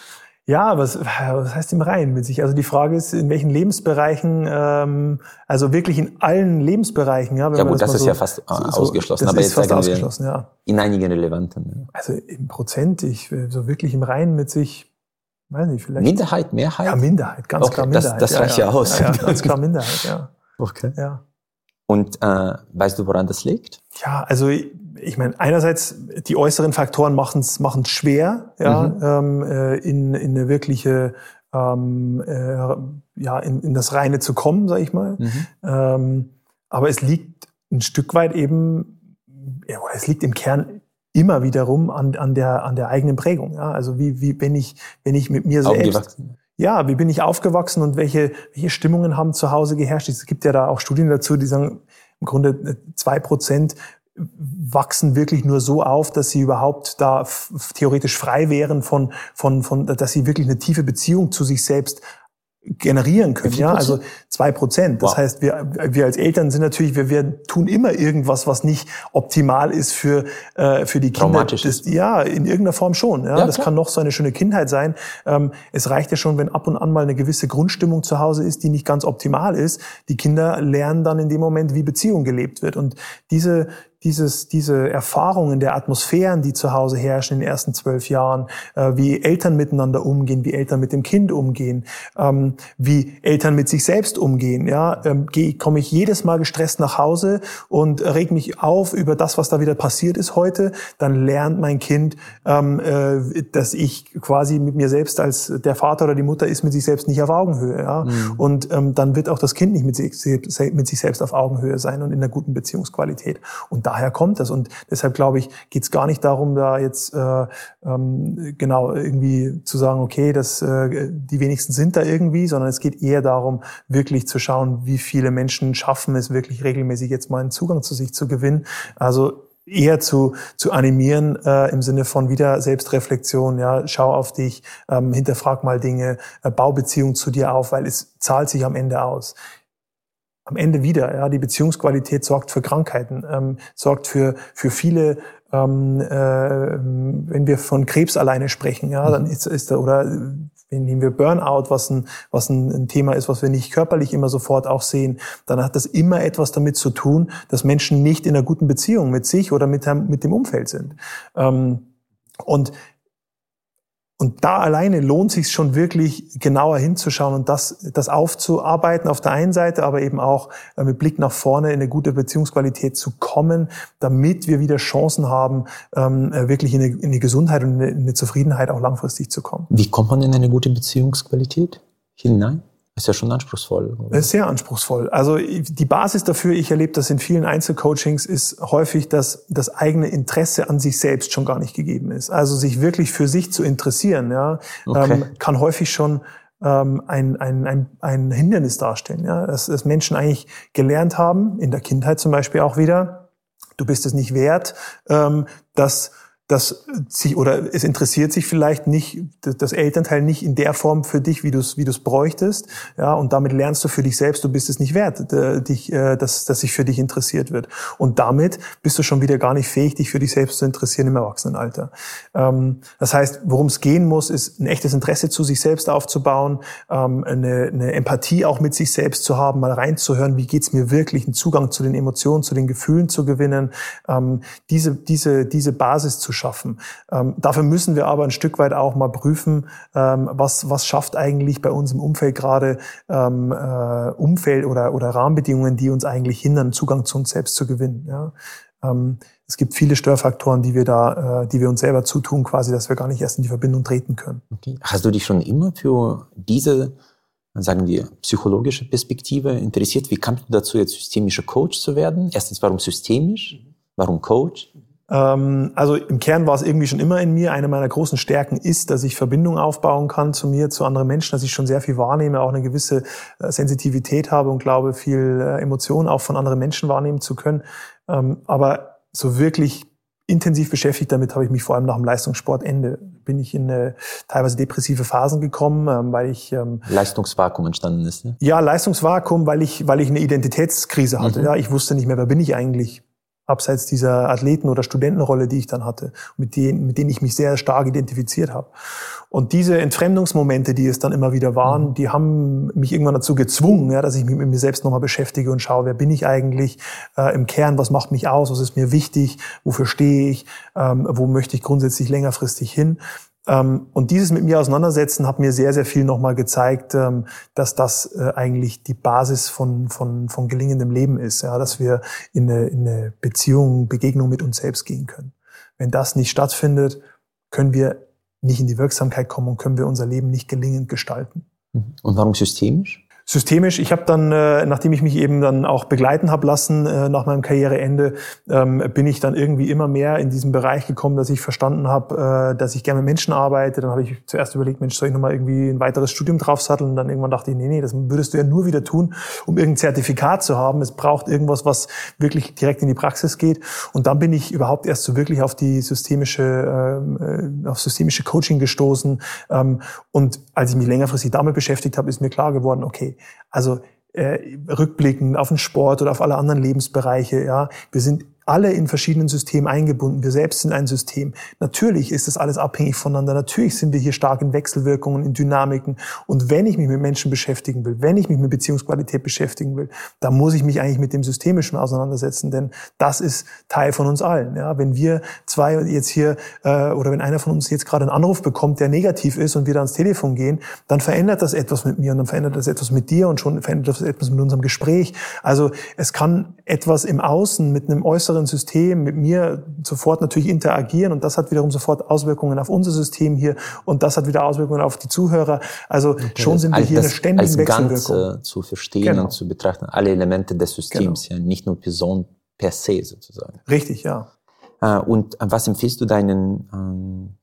Ja, was, was heißt im Reinen mit sich? Also die Frage ist, in welchen Lebensbereichen, ähm, also wirklich in allen Lebensbereichen. Ja, ja gut, das, das ist so, ja fast so, ausgeschlossen. aber jetzt fast sagen ausgeschlossen, wir ja. in einigen relevanten. Ja. Also im Prozent, ich so wirklich im Reinen mit sich, weiß nicht, vielleicht. Minderheit, Mehrheit? Ja, Minderheit, ganz okay, klar Minderheit. Das, das reicht ja, ja aus. Ja, ganz klar Minderheit, ja. Okay. Ja. Und äh, weißt du, woran das liegt? Ja, also ich meine, einerseits die äußeren Faktoren machen es machen schwer, ja, mhm. ähm, äh, in, in eine wirkliche ähm, äh, ja, in, in das Reine zu kommen, sag ich mal. Mhm. Ähm, aber es liegt ein Stück weit eben, ja, es liegt im Kern immer wiederum an, an, der, an der eigenen Prägung. Ja? Also wie, wie wenn ich, wenn ich mit mir selbst. Ja, wie bin ich aufgewachsen und welche, welche Stimmungen haben zu Hause geherrscht? Es gibt ja da auch Studien dazu, die sagen, im Grunde äh, zwei Prozent wachsen wirklich nur so auf, dass sie überhaupt da theoretisch frei wären von, von, von, dass sie wirklich eine tiefe Beziehung zu sich selbst generieren können. Ja, also zwei Prozent. Das wow. heißt, wir, wir als Eltern sind natürlich, wir, wir tun immer irgendwas, was nicht optimal ist für äh, für die Kinder. Das, ja, in irgendeiner Form schon. Ja, ja das klar. kann noch so eine schöne Kindheit sein. Ähm, es reicht ja schon, wenn ab und an mal eine gewisse Grundstimmung zu Hause ist, die nicht ganz optimal ist. Die Kinder lernen dann in dem Moment, wie Beziehung gelebt wird. Und diese dieses, diese Erfahrungen der Atmosphären, die zu Hause herrschen in den ersten zwölf Jahren, äh, wie Eltern miteinander umgehen, wie Eltern mit dem Kind umgehen, ähm, wie Eltern mit sich selbst umgehen. Ja, ähm, komme ich jedes Mal gestresst nach Hause und reg mich auf über das, was da wieder passiert ist heute, dann lernt mein Kind, ähm, äh, dass ich quasi mit mir selbst als der Vater oder die Mutter ist mit sich selbst nicht auf Augenhöhe. Ja? Mhm. Und ähm, dann wird auch das Kind nicht mit sich, mit sich selbst auf Augenhöhe sein und in einer guten Beziehungsqualität. Und daher kommt es. Und deshalb glaube ich, geht es gar nicht darum, da jetzt äh, ähm, genau irgendwie zu sagen, okay, das, äh, die wenigsten sind da irgendwie, sondern es geht eher darum, wirklich zu schauen, wie viele Menschen schaffen es wirklich regelmäßig jetzt mal einen Zugang zu sich zu gewinnen. Also eher zu, zu animieren äh, im Sinne von wieder Selbstreflexion, ja, schau auf dich, ähm, hinterfrag mal Dinge, äh, bau Beziehung zu dir auf, weil es zahlt sich am Ende aus am Ende wieder. Ja, die Beziehungsqualität sorgt für Krankheiten, ähm, sorgt für für viele. Ähm, äh, wenn wir von Krebs alleine sprechen, ja, dann ist, ist da oder wenn nehmen wir Burnout, was ein was ein, ein Thema ist, was wir nicht körperlich immer sofort auch sehen, dann hat das immer etwas damit zu tun, dass Menschen nicht in einer guten Beziehung mit sich oder mit mit dem Umfeld sind. Ähm, und und da alleine lohnt sich schon wirklich genauer hinzuschauen und das, das aufzuarbeiten auf der einen Seite, aber eben auch äh, mit Blick nach vorne in eine gute Beziehungsqualität zu kommen, damit wir wieder Chancen haben, ähm, äh, wirklich in eine, in eine Gesundheit und in eine Zufriedenheit auch langfristig zu kommen. Wie kommt man in eine gute Beziehungsqualität hinein? Ist ja schon anspruchsvoll. Oder? Ist sehr anspruchsvoll. Also die Basis dafür, ich erlebe das in vielen Einzelcoachings, ist häufig, dass das eigene Interesse an sich selbst schon gar nicht gegeben ist. Also sich wirklich für sich zu interessieren, ja, okay. ähm, kann häufig schon ähm, ein, ein, ein, ein Hindernis darstellen. Ja, dass, dass Menschen eigentlich gelernt haben, in der Kindheit zum Beispiel auch wieder, du bist es nicht wert, ähm, dass das sich oder es interessiert sich vielleicht nicht das Elternteil nicht in der Form für dich, wie du es wie du es bräuchtest, ja und damit lernst du für dich selbst, du bist es nicht wert, dich äh, dass dass sich für dich interessiert wird und damit bist du schon wieder gar nicht fähig, dich für dich selbst zu interessieren im Erwachsenenalter. Ähm, das heißt, worum es gehen muss, ist ein echtes Interesse zu sich selbst aufzubauen, ähm, eine, eine Empathie auch mit sich selbst zu haben, mal reinzuhören, wie geht's mir wirklich, einen Zugang zu den Emotionen, zu den Gefühlen zu gewinnen, ähm, diese diese diese Basis zu schaffen. Ähm, dafür müssen wir aber ein Stück weit auch mal prüfen, ähm, was, was schafft eigentlich bei uns im Umfeld gerade ähm, äh, Umfeld oder, oder Rahmenbedingungen, die uns eigentlich hindern, Zugang zu uns selbst zu gewinnen. Ja? Ähm, es gibt viele Störfaktoren, die wir da, äh, die wir uns selber zutun, quasi, dass wir gar nicht erst in die Verbindung treten können. Okay. Hast du dich schon immer für diese, sagen wir, psychologische Perspektive interessiert? Wie kamst du dazu, jetzt systemischer Coach zu werden? Erstens, warum systemisch? Warum Coach? Ähm, also im Kern war es irgendwie schon immer in mir. Eine meiner großen Stärken ist, dass ich Verbindungen aufbauen kann zu mir, zu anderen Menschen, dass ich schon sehr viel wahrnehme, auch eine gewisse äh, Sensitivität habe und glaube, viel äh, Emotionen auch von anderen Menschen wahrnehmen zu können. Ähm, aber so wirklich intensiv beschäftigt damit habe ich mich vor allem nach dem Leistungssportende. Bin ich in äh, teilweise depressive Phasen gekommen, ähm, weil ich ähm, Leistungsvakuum entstanden ist. Ne? Ja, Leistungsvakuum, weil ich weil ich eine Identitätskrise hatte. Mhm. Ja, ich wusste nicht mehr, wer bin ich eigentlich? Abseits dieser Athleten- oder Studentenrolle, die ich dann hatte, mit denen, mit denen ich mich sehr stark identifiziert habe. Und diese Entfremdungsmomente, die es dann immer wieder waren, mhm. die haben mich irgendwann dazu gezwungen, ja, dass ich mich mit mir selbst nochmal beschäftige und schaue, wer bin ich eigentlich äh, im Kern, was macht mich aus, was ist mir wichtig, wofür stehe ich, ähm, wo möchte ich grundsätzlich längerfristig hin. Ähm, und dieses mit mir auseinandersetzen hat mir sehr, sehr viel nochmal gezeigt, ähm, dass das äh, eigentlich die Basis von, von, von gelingendem Leben ist, ja, dass wir in eine, in eine Beziehung, Begegnung mit uns selbst gehen können. Wenn das nicht stattfindet, können wir nicht in die Wirksamkeit kommen und können wir unser Leben nicht gelingend gestalten. Und warum systemisch? Systemisch. Ich habe dann, äh, nachdem ich mich eben dann auch begleiten habe lassen äh, nach meinem Karriereende, ähm, bin ich dann irgendwie immer mehr in diesen Bereich gekommen, dass ich verstanden habe, äh, dass ich gerne mit Menschen arbeite. Dann habe ich zuerst überlegt, Mensch, soll ich nochmal irgendwie ein weiteres Studium draufsatteln? Und dann irgendwann dachte ich, nee, nee, das würdest du ja nur wieder tun, um irgendein Zertifikat zu haben. Es braucht irgendwas, was wirklich direkt in die Praxis geht. Und dann bin ich überhaupt erst so wirklich auf die systemische, ähm, äh, auf systemische Coaching gestoßen. Ähm, und als ich mich längerfristig damit beschäftigt habe, ist mir klar geworden, okay, also äh, rückblickend auf den Sport oder auf alle anderen Lebensbereiche, ja, wir sind alle in verschiedenen Systemen eingebunden. Wir selbst sind ein System. Natürlich ist das alles abhängig voneinander. Natürlich sind wir hier stark in Wechselwirkungen, in Dynamiken. Und wenn ich mich mit Menschen beschäftigen will, wenn ich mich mit Beziehungsqualität beschäftigen will, dann muss ich mich eigentlich mit dem Systemischen auseinandersetzen, denn das ist Teil von uns allen. Ja, wenn wir zwei jetzt hier äh, oder wenn einer von uns jetzt gerade einen Anruf bekommt, der negativ ist und wir da ans Telefon gehen, dann verändert das etwas mit mir und dann verändert das etwas mit dir und schon verändert das etwas mit unserem Gespräch. Also es kann etwas im Außen mit einem äußeren äußeren System mit mir sofort natürlich interagieren und das hat wiederum sofort Auswirkungen auf unser System hier und das hat wieder Auswirkungen auf die Zuhörer. Also okay, schon sind wir hier das, eine ständige als Wechselwirkung. Ganze zu verstehen genau. und zu betrachten, alle Elemente des Systems, genau. ja, nicht nur Person per se sozusagen. Richtig, ja. Äh, und was empfiehlst du deinen ähm,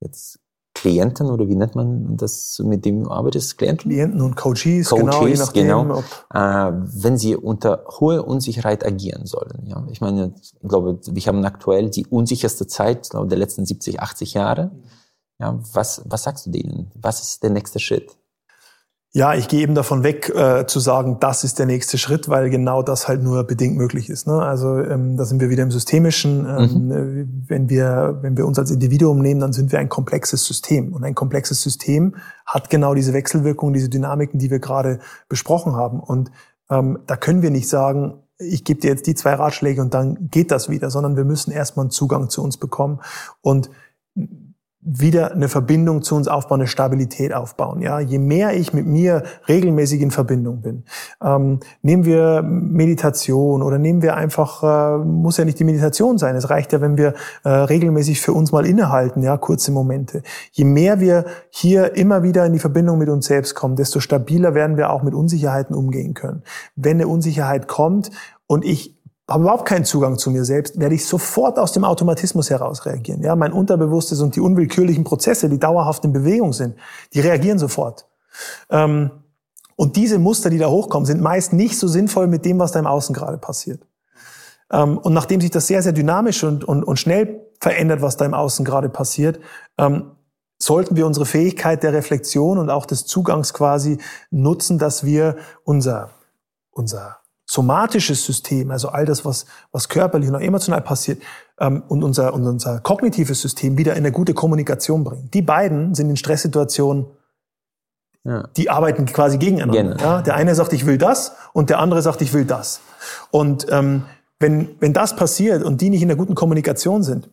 jetzt Klienten oder wie nennt man das, mit dem du arbeitest? Klienten? Klienten und Coaches, Coaches genau, je nachdem, genau. Äh, wenn sie unter hoher Unsicherheit agieren sollen. Ja, ich meine, ich glaube, wir haben aktuell die unsicherste Zeit glaube, der letzten 70, 80 Jahre. Ja, was, was sagst du denen? Was ist der nächste Schritt? Ja, ich gehe eben davon weg, äh, zu sagen, das ist der nächste Schritt, weil genau das halt nur bedingt möglich ist. Ne? Also ähm, da sind wir wieder im Systemischen. Ähm, mhm. Wenn wir wenn wir uns als Individuum nehmen, dann sind wir ein komplexes System und ein komplexes System hat genau diese Wechselwirkungen, diese Dynamiken, die wir gerade besprochen haben. Und ähm, da können wir nicht sagen, ich gebe dir jetzt die zwei Ratschläge und dann geht das wieder, sondern wir müssen erstmal einen Zugang zu uns bekommen und wieder eine Verbindung zu uns aufbauen, eine Stabilität aufbauen. Ja, je mehr ich mit mir regelmäßig in Verbindung bin, ähm, nehmen wir Meditation oder nehmen wir einfach, äh, muss ja nicht die Meditation sein. Es reicht ja, wenn wir äh, regelmäßig für uns mal innehalten, ja, kurze Momente. Je mehr wir hier immer wieder in die Verbindung mit uns selbst kommen, desto stabiler werden wir auch mit Unsicherheiten umgehen können. Wenn eine Unsicherheit kommt und ich habe überhaupt keinen Zugang zu mir selbst, werde ich sofort aus dem Automatismus heraus reagieren. Ja, mein Unterbewusstes und die unwillkürlichen Prozesse, die dauerhaft in Bewegung sind, die reagieren sofort. Ähm, und diese Muster, die da hochkommen, sind meist nicht so sinnvoll mit dem, was da im Außen gerade passiert. Ähm, und nachdem sich das sehr, sehr dynamisch und, und, und schnell verändert, was da im Außen gerade passiert, ähm, sollten wir unsere Fähigkeit der Reflexion und auch des Zugangs quasi nutzen, dass wir unser, unser somatisches System, also all das, was, was körperlich und auch emotional passiert, ähm, und, unser, und unser kognitives System wieder in eine gute Kommunikation bringen. Die beiden sind in Stresssituationen, ja. die arbeiten quasi gegeneinander. Genau. Ja? Der eine sagt, ich will das, und der andere sagt, ich will das. Und ähm, wenn, wenn das passiert und die nicht in der guten Kommunikation sind,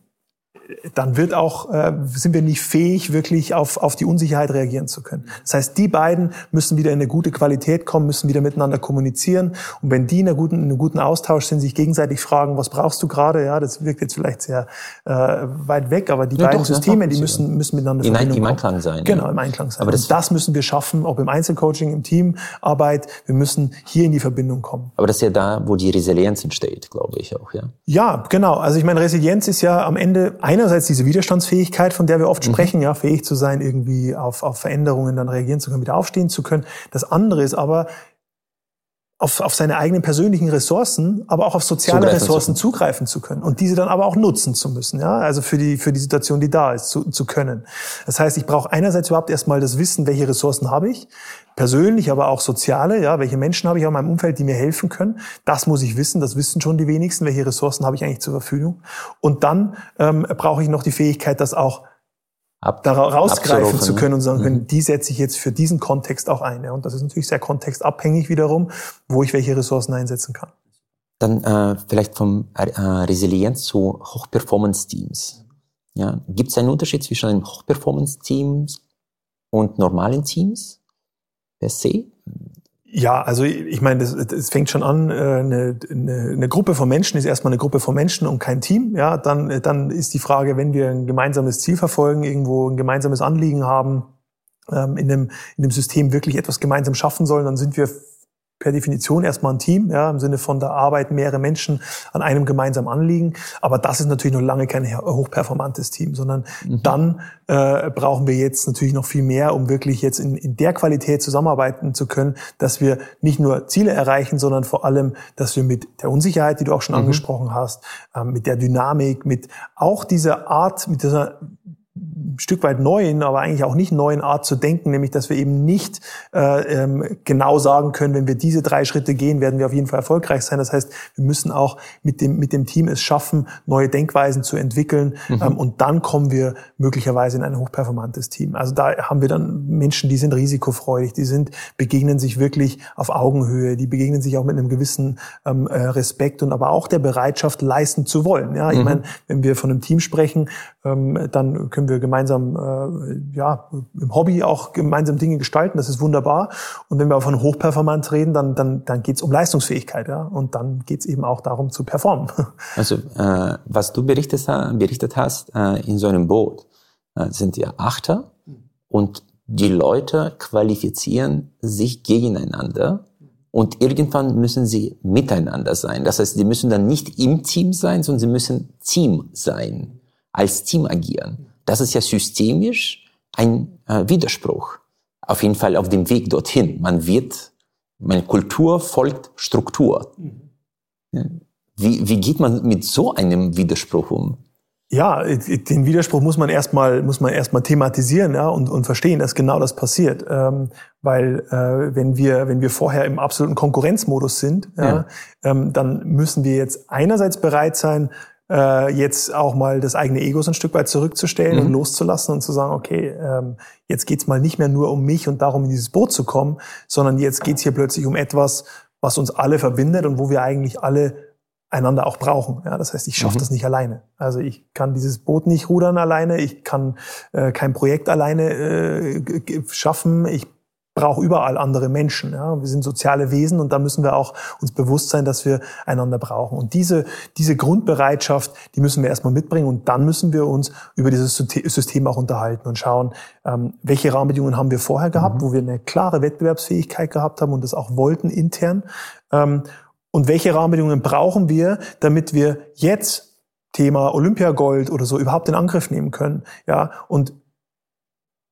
dann wird auch, äh, sind wir nicht fähig, wirklich auf, auf die Unsicherheit reagieren zu können. Das heißt, die beiden müssen wieder in eine gute Qualität kommen, müssen wieder miteinander kommunizieren. Und wenn die in einem guten, in einem guten Austausch sind, sich gegenseitig fragen, was brauchst du gerade, ja, das wirkt jetzt vielleicht sehr äh, weit weg, aber die ja, beiden doch, Systeme, die müssen, müssen miteinander in, im Einklang sein. Genau, im Einklang sein. Aber das, das müssen wir schaffen, ob im Einzelcoaching, im Teamarbeit. Wir müssen hier in die Verbindung kommen. Aber das ist ja da, wo die Resilienz entsteht, glaube ich auch, ja. Ja, genau. Also ich meine, Resilienz ist ja am Ende einerseits diese Widerstandsfähigkeit, von der wir oft mhm. sprechen, ja, fähig zu sein, irgendwie auf, auf Veränderungen dann reagieren zu können, wieder aufstehen zu können. Das andere ist aber, auf, auf seine eigenen persönlichen Ressourcen, aber auch auf soziale zugreifen Ressourcen zu zugreifen zu können und diese dann aber auch nutzen zu müssen, ja, also für die für die Situation, die da ist, zu, zu können. Das heißt, ich brauche einerseits überhaupt erstmal das Wissen, welche Ressourcen habe ich, persönlich, aber auch soziale, ja, welche Menschen habe ich in meinem Umfeld, die mir helfen können. Das muss ich wissen, das wissen schon die wenigsten, welche Ressourcen habe ich eigentlich zur Verfügung. Und dann ähm, brauche ich noch die Fähigkeit, das auch Ab, da rausgreifen zu können und sagen können, mhm. die setze ich jetzt für diesen Kontext auch ein. Ja. Und das ist natürlich sehr kontextabhängig wiederum, wo ich welche Ressourcen einsetzen kann. Dann äh, vielleicht vom äh, Resilienz zu Hochperformance-Teams. Ja, Gibt es einen Unterschied zwischen einem Hochperformance-Teams und normalen Teams per se? Ja, also ich meine, es fängt schon an, äh, eine, eine, eine Gruppe von Menschen ist erstmal eine Gruppe von Menschen und kein Team. Ja, dann, dann ist die Frage, wenn wir ein gemeinsames Ziel verfolgen, irgendwo ein gemeinsames Anliegen haben, ähm, in dem, in dem System wirklich etwas gemeinsam schaffen sollen, dann sind wir per Definition erstmal ein Team, ja, im Sinne von der Arbeit mehrere Menschen an einem gemeinsamen Anliegen. Aber das ist natürlich noch lange kein hochperformantes Team, sondern mhm. dann äh, brauchen wir jetzt natürlich noch viel mehr, um wirklich jetzt in, in der Qualität zusammenarbeiten zu können, dass wir nicht nur Ziele erreichen, sondern vor allem, dass wir mit der Unsicherheit, die du auch schon mhm. angesprochen hast, äh, mit der Dynamik, mit auch dieser Art, mit dieser Stück weit neuen, aber eigentlich auch nicht neuen Art zu denken, nämlich dass wir eben nicht äh, ähm, genau sagen können, wenn wir diese drei Schritte gehen, werden wir auf jeden Fall erfolgreich sein. Das heißt, wir müssen auch mit dem, mit dem Team es schaffen, neue Denkweisen zu entwickeln mhm. ähm, und dann kommen wir möglicherweise in ein hochperformantes Team. Also da haben wir dann Menschen, die sind risikofreudig, die sind, begegnen sich wirklich auf Augenhöhe, die begegnen sich auch mit einem gewissen ähm, äh, Respekt und aber auch der Bereitschaft, leisten zu wollen. Ja, ich mhm. meine, wenn wir von einem Team sprechen, ähm, dann können wir gemeinsam äh, ja im Hobby auch gemeinsam Dinge gestalten. Das ist wunderbar. Und wenn wir von Hochperformance reden, dann dann dann geht es um Leistungsfähigkeit, ja. Und dann geht es eben auch darum zu performen. *laughs* Also äh, was du berichtet, berichtet hast äh, in so einem Boot äh, sind ja Achter und die Leute qualifizieren sich gegeneinander und irgendwann müssen sie miteinander sein. Das heißt, sie müssen dann nicht im Team sein, sondern sie müssen Team sein als Team agieren. Das ist ja systemisch ein äh, Widerspruch. Auf jeden Fall auf dem Weg dorthin. Man wird, meine Kultur folgt Struktur. Mhm. Wie, wie geht man mit so einem Widerspruch um? Ja, den Widerspruch muss man erstmal muss man erstmal thematisieren ja, und, und verstehen, dass genau das passiert, ähm, weil äh, wenn wir wenn wir vorher im absoluten Konkurrenzmodus sind, ja, ja. Ähm, dann müssen wir jetzt einerseits bereit sein, äh, jetzt auch mal das eigene Ego so ein Stück weit zurückzustellen mhm. und loszulassen und zu sagen, okay, ähm, jetzt geht's mal nicht mehr nur um mich und darum, in dieses Boot zu kommen, sondern jetzt geht's hier plötzlich um etwas, was uns alle verbindet und wo wir eigentlich alle einander auch brauchen. Ja, das heißt, ich schaffe mhm. das nicht alleine. Also ich kann dieses Boot nicht rudern alleine, ich kann äh, kein Projekt alleine äh, schaffen, ich brauche überall andere Menschen. Ja. Wir sind soziale Wesen und da müssen wir auch uns bewusst sein, dass wir einander brauchen. Und diese, diese Grundbereitschaft, die müssen wir erstmal mitbringen und dann müssen wir uns über dieses System auch unterhalten und schauen, ähm, welche Rahmenbedingungen haben wir vorher gehabt, mhm. wo wir eine klare Wettbewerbsfähigkeit gehabt haben und das auch wollten intern. Ähm, und welche Rahmenbedingungen brauchen wir, damit wir jetzt Thema Olympiagold oder so überhaupt in Angriff nehmen können. Ja, und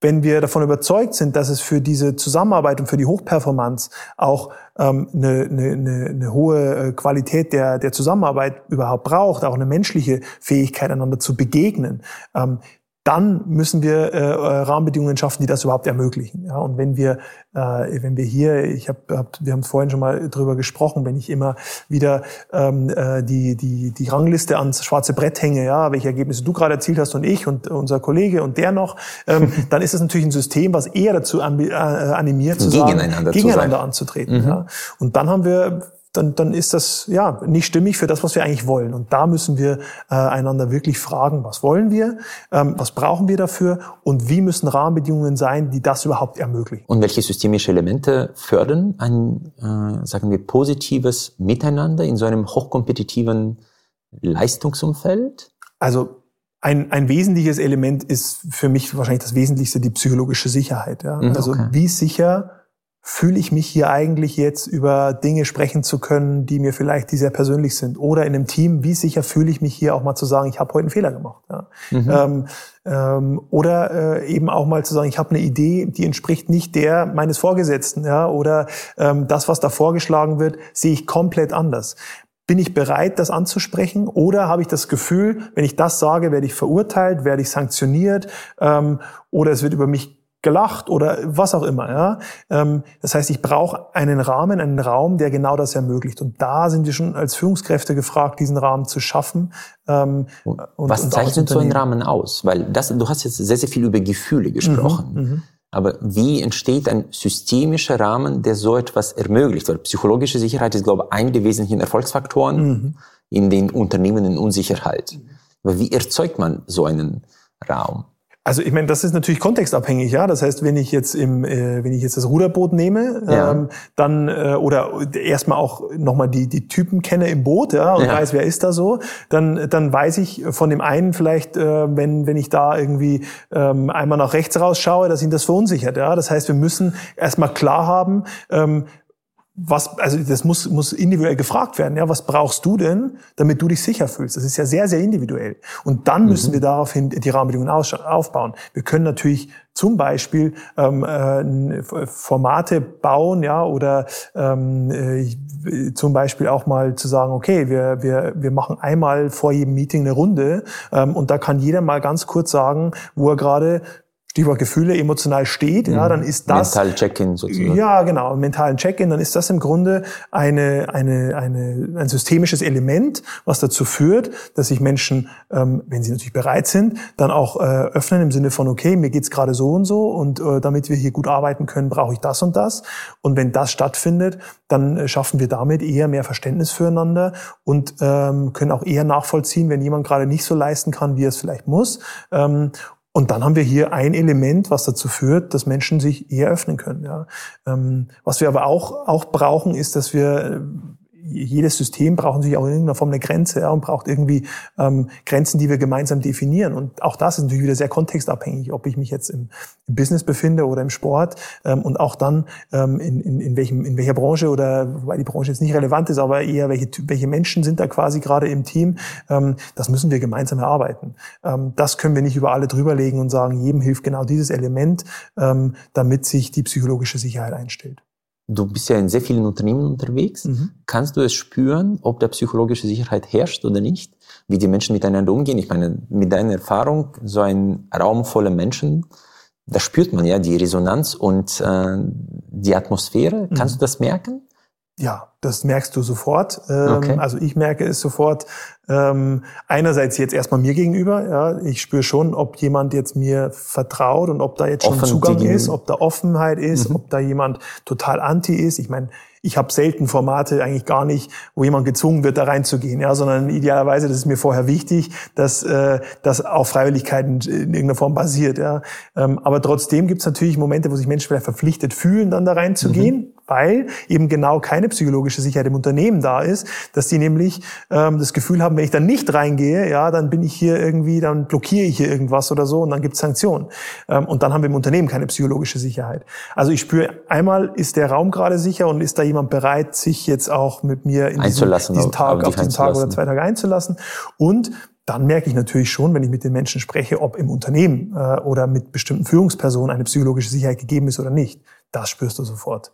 wenn wir davon überzeugt sind, dass es für diese Zusammenarbeit und für die Hochperformance auch ähm, eine, eine, eine hohe äh, Qualität der, der Zusammenarbeit überhaupt braucht, auch eine menschliche Fähigkeit, einander zu begegnen, ähm, dann müssen wir äh, äh, Rahmenbedingungen schaffen, die das überhaupt ermöglichen. Ja, und wenn wir, äh, wenn wir hier, ich habe, hab, wir haben vorhin schon mal drüber gesprochen, wenn ich immer wieder ähm, äh, die die die Rangliste ans schwarze Brett hänge, ja, welche Ergebnisse du gerade erzielt hast und ich und unser Kollege und der noch, ähm, *laughs* dann ist es natürlich ein System, was eher dazu äh, animiert, zu gegeneinander, sagen, gegeneinander anzutreten. Mhm. Ja. Und dann haben wir dann, dann ist das ja nicht stimmig für das, was wir eigentlich wollen. Und da müssen wir äh, einander wirklich fragen, was wollen wir, ähm, was brauchen wir dafür und wie müssen Rahmenbedingungen sein, die das überhaupt ermöglichen. Und welche systemische Elemente fördern ein, äh, sagen wir, positives Miteinander in so einem hochkompetitiven Leistungsumfeld? Also ein, ein wesentliches Element ist für mich wahrscheinlich das Wesentlichste die psychologische Sicherheit. Ja? Mhm, also okay. wie sicher fühle ich mich hier eigentlich jetzt über Dinge sprechen zu können, die mir vielleicht die sehr persönlich sind? Oder in einem Team, wie sicher fühle ich mich hier auch mal zu sagen, ich habe heute einen Fehler gemacht? Ja? Mhm. Ähm, ähm, oder äh, eben auch mal zu sagen, ich habe eine Idee, die entspricht nicht der meines Vorgesetzten. Ja? Oder ähm, das, was da vorgeschlagen wird, sehe ich komplett anders. Bin ich bereit, das anzusprechen? Oder habe ich das Gefühl, wenn ich das sage, werde ich verurteilt, werde ich sanktioniert ähm, oder es wird über mich gelacht oder was auch immer. Ja? Ähm, das heißt, ich brauche einen Rahmen, einen Raum, der genau das ermöglicht. Und da sind wir schon als Führungskräfte gefragt, diesen Rahmen zu schaffen. Ähm, und, was und zeichnet so ein Rahmen aus? Weil das, du hast jetzt sehr, sehr viel über Gefühle gesprochen. Mhm, mhm, aber wie entsteht ein systemischer Rahmen, der so etwas ermöglicht? Weil psychologische Sicherheit ist, glaube ich, einer der wesentlichen Erfolgsfaktoren mhm. in den Unternehmen in Unsicherheit. Aber wie erzeugt man so einen Raum? Also ich meine, das ist natürlich kontextabhängig, ja. Das heißt, wenn ich jetzt im, äh, wenn ich jetzt das Ruderboot nehme, ja. ähm, dann äh, oder erstmal auch nochmal die die Typen kenne im Boot, ja, und ja. weiß, wer ist da so, dann dann weiß ich von dem einen vielleicht, äh, wenn wenn ich da irgendwie ähm, einmal nach rechts rausschaue, dass ihn das verunsichert, ja. Das heißt, wir müssen erstmal klar haben, ähm, was, also das muss, muss individuell gefragt werden. Ja, was brauchst du denn, damit du dich sicher fühlst? Das ist ja sehr, sehr individuell. Und dann müssen mhm. wir daraufhin die Rahmenbedingungen aufbauen. Wir können natürlich zum Beispiel ähm, äh, Formate bauen, ja, oder ähm, äh, zum Beispiel auch mal zu sagen, okay, wir, wir, wir machen einmal vor jedem Meeting eine Runde ähm, und da kann jeder mal ganz kurz sagen, wo er gerade Stichwort Gefühle emotional steht, ja, dann ist das mental Check-in sozusagen. Ja, genau, mentalen Check-in, dann ist das im Grunde eine, eine, eine, ein systemisches Element, was dazu führt, dass sich Menschen, ähm, wenn sie natürlich bereit sind, dann auch äh, öffnen im Sinne von, okay, mir geht's gerade so und so und äh, damit wir hier gut arbeiten können, brauche ich das und das. Und wenn das stattfindet, dann äh, schaffen wir damit eher mehr Verständnis füreinander und ähm, können auch eher nachvollziehen, wenn jemand gerade nicht so leisten kann, wie er es vielleicht muss. Ähm, und dann haben wir hier ein Element, was dazu führt, dass Menschen sich eher öffnen können. Ja. Ähm, was wir aber auch, auch brauchen, ist, dass wir jedes System braucht natürlich auch in irgendeiner Form eine Grenze ja, und braucht irgendwie ähm, Grenzen, die wir gemeinsam definieren. Und auch das ist natürlich wieder sehr kontextabhängig, ob ich mich jetzt im, im Business befinde oder im Sport ähm, und auch dann ähm, in, in, in, welchem, in welcher Branche oder weil die Branche jetzt nicht relevant ist, aber eher welche, welche Menschen sind da quasi gerade im Team. Ähm, das müssen wir gemeinsam erarbeiten. Ähm, das können wir nicht über alle drüberlegen und sagen, jedem hilft genau dieses Element, ähm, damit sich die psychologische Sicherheit einstellt du bist ja in sehr vielen Unternehmen unterwegs. Mhm. Kannst du es spüren, ob da psychologische Sicherheit herrscht oder nicht? Wie die Menschen miteinander umgehen? Ich meine, mit deiner Erfahrung, so ein Raum voller Menschen, da spürt man ja die Resonanz und äh, die Atmosphäre. Kannst mhm. du das merken? Ja, das merkst du sofort. Ähm, okay. Also ich merke es sofort. Ähm, einerseits jetzt erstmal mir gegenüber. Ja, ich spüre schon, ob jemand jetzt mir vertraut und ob da jetzt schon Offen Zugang ist, ob da Offenheit ist, mhm. ob da jemand total anti ist. Ich meine, ich habe selten Formate eigentlich gar nicht, wo jemand gezwungen wird, da reinzugehen, ja, sondern idealerweise, das ist mir vorher wichtig, dass äh, das auf Freiwilligkeiten in irgendeiner Form basiert, ja. Ähm, aber trotzdem gibt es natürlich Momente, wo sich Menschen vielleicht verpflichtet fühlen, dann da reinzugehen, mhm. Weil eben genau keine psychologische Sicherheit im Unternehmen da ist, dass die nämlich ähm, das Gefühl haben, wenn ich dann nicht reingehe, ja, dann bin ich hier irgendwie, dann blockiere ich hier irgendwas oder so und dann gibt es Sanktionen. Ähm, und dann haben wir im Unternehmen keine psychologische Sicherheit. Also ich spüre, einmal ist der Raum gerade sicher und ist da jemand bereit, sich jetzt auch mit mir in diesen, diesen Tag, auf diesen Tag oder zwei Tage einzulassen. Und dann merke ich natürlich schon, wenn ich mit den Menschen spreche, ob im Unternehmen äh, oder mit bestimmten Führungspersonen eine psychologische Sicherheit gegeben ist oder nicht. Das spürst du sofort.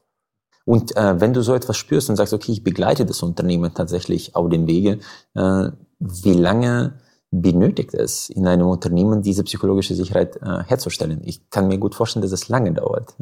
Und äh, wenn du so etwas spürst und sagst, okay, ich begleite das Unternehmen tatsächlich auf dem Wege, äh, wie lange benötigt es in einem Unternehmen, diese psychologische Sicherheit äh, herzustellen? Ich kann mir gut vorstellen, dass es lange dauert.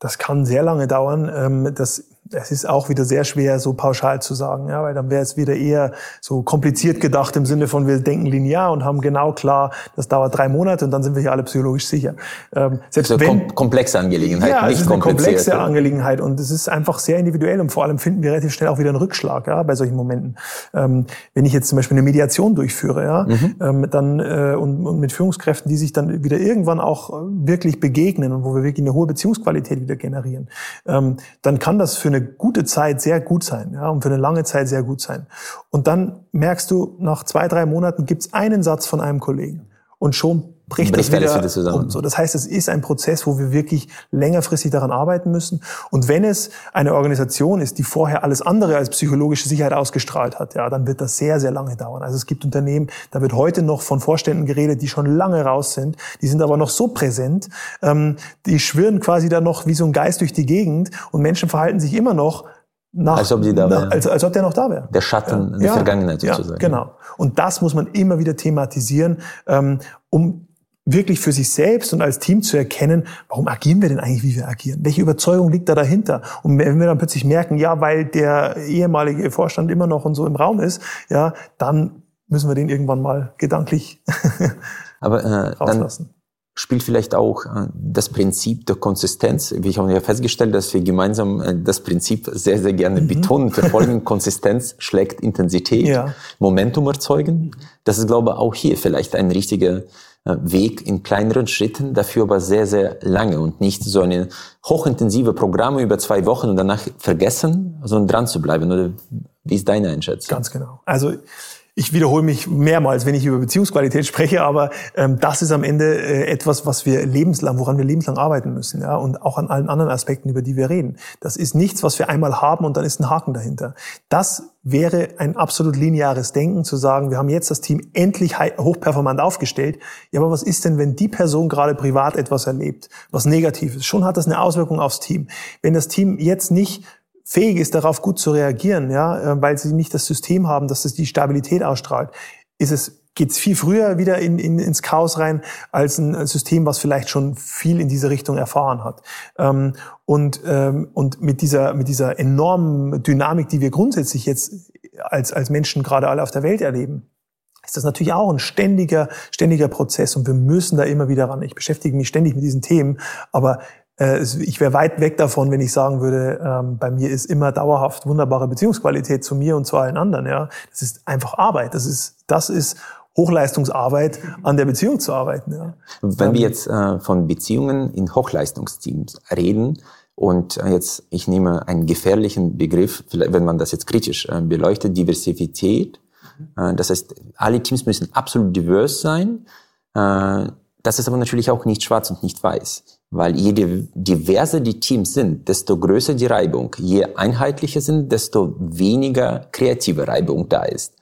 Das kann sehr lange dauern. Ähm, das es ist auch wieder sehr schwer, so pauschal zu sagen, ja, weil dann wäre es wieder eher so kompliziert gedacht im Sinne von, wir denken linear und haben genau klar, das dauert drei Monate und dann sind wir hier alle psychologisch sicher. Ähm, selbst also wenn, komplexe Angelegenheit, ja, nicht es ist eine komplexe Angelegenheit und es ist einfach sehr individuell und vor allem finden wir relativ schnell auch wieder einen Rückschlag ja, bei solchen Momenten. Ähm, wenn ich jetzt zum Beispiel eine Mediation durchführe, ja, mhm. ähm, dann äh, und, und mit Führungskräften, die sich dann wieder irgendwann auch wirklich begegnen und wo wir wirklich eine hohe Beziehungsqualität wieder generieren, ähm, dann kann das für eine gute Zeit sehr gut sein, ja, und für eine lange Zeit sehr gut sein. Und dann merkst du, nach zwei, drei Monaten gibt's einen Satz von einem Kollegen und schon bricht, bricht das wieder, zusammen. So, das heißt, es ist ein Prozess, wo wir wirklich längerfristig daran arbeiten müssen. Und wenn es eine Organisation ist, die vorher alles andere als psychologische Sicherheit ausgestrahlt hat, ja, dann wird das sehr, sehr lange dauern. Also es gibt Unternehmen, da wird heute noch von Vorständen geredet, die schon lange raus sind, die sind aber noch so präsent, ähm, die schwirren quasi da noch wie so ein Geist durch die Gegend und Menschen verhalten sich immer noch nach, als ob die da wären. Als, als ob der noch da wäre. Der Schatten ja. der ja. Vergangenheit sozusagen. Ja, genau. Und das muss man immer wieder thematisieren, ähm, um wirklich für sich selbst und als Team zu erkennen, warum agieren wir denn eigentlich, wie wir agieren? Welche Überzeugung liegt da dahinter? Und wenn wir dann plötzlich merken, ja, weil der ehemalige Vorstand immer noch und so im Raum ist, ja, dann müssen wir den irgendwann mal gedanklich *laughs* Aber äh, rauslassen. Dann spielt vielleicht auch äh, das Prinzip der Konsistenz. Wir haben ja festgestellt, dass wir gemeinsam äh, das Prinzip sehr, sehr gerne mhm. betonen, verfolgen. *laughs* Konsistenz schlägt Intensität, ja. Momentum erzeugen. Das ist, glaube ich, auch hier vielleicht ein richtiger Weg in kleineren Schritten, dafür aber sehr, sehr lange und nicht so eine hochintensive Programme über zwei Wochen und danach vergessen, sondern dran zu bleiben. Oder wie ist deine Einschätzung? Ganz genau. Also ich wiederhole mich mehrmals, wenn ich über Beziehungsqualität spreche, aber ähm, das ist am Ende äh, etwas, was wir lebenslang, woran wir lebenslang arbeiten müssen, ja, und auch an allen anderen Aspekten, über die wir reden. Das ist nichts, was wir einmal haben und dann ist ein Haken dahinter. Das wäre ein absolut lineares Denken, zu sagen, wir haben jetzt das Team endlich hochperformant aufgestellt. Ja, aber was ist denn, wenn die Person gerade privat etwas erlebt, was Negatives? Schon hat das eine Auswirkung aufs Team. Wenn das Team jetzt nicht fähig ist, darauf gut zu reagieren, ja, äh, weil sie nicht das System haben, dass es die Stabilität ausstrahlt, ist es geht's viel früher wieder in, in, ins Chaos rein als ein System, was vielleicht schon viel in diese Richtung erfahren hat. Ähm, und, ähm, und mit dieser, mit dieser enormen Dynamik, die wir grundsätzlich jetzt als, als Menschen gerade alle auf der Welt erleben, ist das natürlich auch ein ständiger, ständiger Prozess und wir müssen da immer wieder ran. Ich beschäftige mich ständig mit diesen Themen, aber ich wäre weit weg davon, wenn ich sagen würde, ähm, bei mir ist immer dauerhaft wunderbare Beziehungsqualität zu mir und zu allen anderen. Ja, das ist einfach Arbeit. Das ist, das ist Hochleistungsarbeit, an der Beziehung zu arbeiten. Ja. Wenn wir ähm, jetzt äh, von Beziehungen in Hochleistungsteams reden und äh, jetzt ich nehme einen gefährlichen Begriff, wenn man das jetzt kritisch äh, beleuchtet, Diversität. Äh, das heißt, alle Teams müssen absolut divers sein. Äh, das ist aber natürlich auch nicht schwarz und nicht weiß. Weil je diverser die Teams sind, desto größer die Reibung. Je einheitlicher sind, desto weniger kreative Reibung da ist.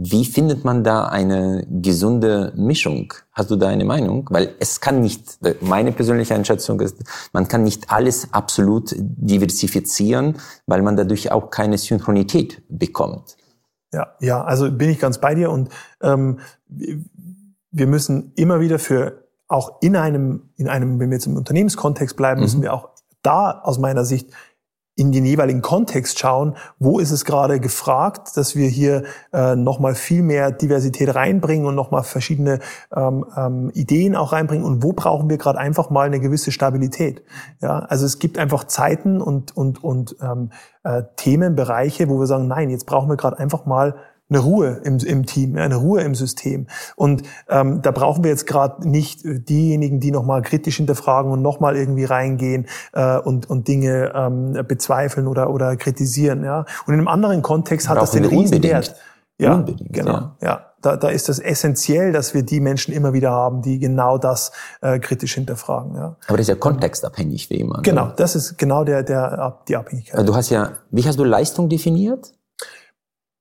Wie findet man da eine gesunde Mischung? Hast du da eine Meinung? Weil es kann nicht, meine persönliche Einschätzung ist, man kann nicht alles absolut diversifizieren, weil man dadurch auch keine Synchronität bekommt. Ja, ja, also bin ich ganz bei dir und ähm, wir müssen immer wieder für auch in einem, in einem, wenn wir jetzt im Unternehmenskontext bleiben, mhm. müssen wir auch da aus meiner Sicht in den jeweiligen Kontext schauen, wo ist es gerade gefragt, dass wir hier äh, nochmal viel mehr Diversität reinbringen und nochmal verschiedene ähm, ähm, Ideen auch reinbringen und wo brauchen wir gerade einfach mal eine gewisse Stabilität. Ja, also es gibt einfach Zeiten und und und ähm, äh, Themenbereiche, wo wir sagen, nein, jetzt brauchen wir gerade einfach mal eine Ruhe im, im Team, eine Ruhe im System. Und ähm, da brauchen wir jetzt gerade nicht diejenigen, die nochmal kritisch hinterfragen und nochmal irgendwie reingehen äh, und, und Dinge ähm, bezweifeln oder, oder kritisieren. Ja? Und in einem anderen Kontext hat das den Riesenwert. Ja, unbedingt, genau. Ja. ja. Da, da ist das essentiell, dass wir die Menschen immer wieder haben, die genau das äh, kritisch hinterfragen. Ja. Aber das ist ja kontextabhängig wie immer. Genau, oder? das ist genau der, der, die Abhängigkeit. Du hast ja, wie hast du Leistung definiert?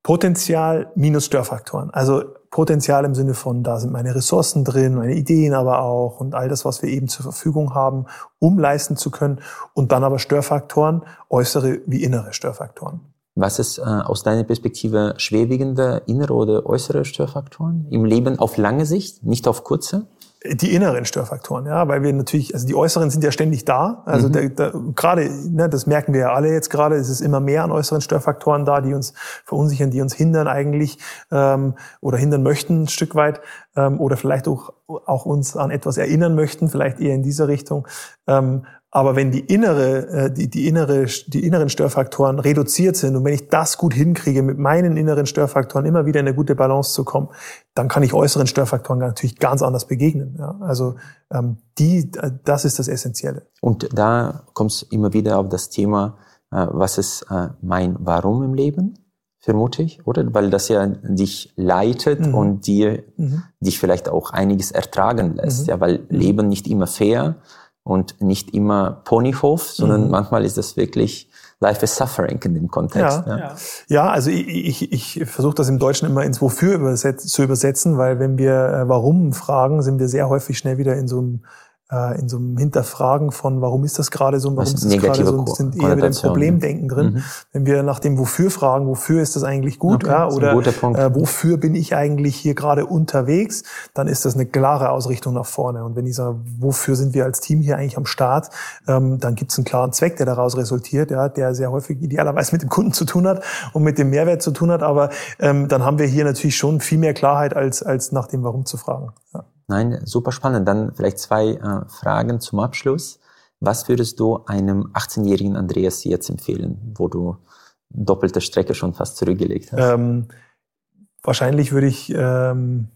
Potenzial minus Störfaktoren. Also Potenzial im Sinne von, da sind meine Ressourcen drin, meine Ideen aber auch und all das, was wir eben zur Verfügung haben, um leisten zu können. Und dann aber Störfaktoren, äußere wie innere Störfaktoren. Was ist äh, aus deiner Perspektive schwerwiegende innere oder äußere Störfaktoren im Leben auf lange Sicht, nicht auf kurze? Die inneren Störfaktoren, ja, weil wir natürlich, also die äußeren sind ja ständig da. Also mhm. gerade, ne, das merken wir ja alle jetzt gerade, es ist immer mehr an äußeren Störfaktoren da, die uns verunsichern, die uns hindern eigentlich ähm, oder hindern möchten ein Stück weit ähm, oder vielleicht auch, auch uns an etwas erinnern möchten, vielleicht eher in dieser Richtung. Ähm, aber wenn die innere, äh, die, die innere, die inneren Störfaktoren reduziert sind und wenn ich das gut hinkriege, mit meinen inneren Störfaktoren immer wieder in eine gute Balance zu kommen, dann kann ich äußeren Störfaktoren natürlich ganz anders begegnen. Ja? Also ähm, die, das ist das Essentielle. Und da kommst du immer wieder auf das Thema, äh, was ist äh, mein Warum im Leben? vermute ich, oder? Weil das ja dich leitet mhm. und dir mhm. dich vielleicht auch einiges ertragen lässt, mhm. ja, weil Leben nicht immer fair und nicht immer Ponyhof, sondern mhm. manchmal ist das wirklich Life is Suffering in dem Kontext. Ja, ja. ja also ich, ich, ich versuche das im Deutschen immer ins Wofür übersetz, zu übersetzen, weil wenn wir äh, Warum fragen, sind wir sehr häufig schnell wieder in so einem äh, in so einem Hinterfragen von, warum ist das gerade so und warum ist das gerade so, und sind eher wieder im Problemdenken drin. Mhm. Wenn wir nach dem Wofür fragen, wofür ist das eigentlich gut, okay, ja, oder äh, wofür bin ich eigentlich hier gerade unterwegs, dann ist das eine klare Ausrichtung nach vorne. Und wenn ich sage, wofür sind wir als Team hier eigentlich am Start, ähm, dann gibt es einen klaren Zweck, der daraus resultiert, ja, der sehr häufig idealerweise mit dem Kunden zu tun hat und mit dem Mehrwert zu tun hat. Aber ähm, dann haben wir hier natürlich schon viel mehr Klarheit, als, als nach dem Warum zu fragen. Ja. Nein, super spannend. Dann vielleicht zwei äh, Fragen zum Abschluss. Was würdest du einem 18-jährigen Andreas jetzt empfehlen, wo du doppelte Strecke schon fast zurückgelegt hast? Ähm, wahrscheinlich würde ich ähm,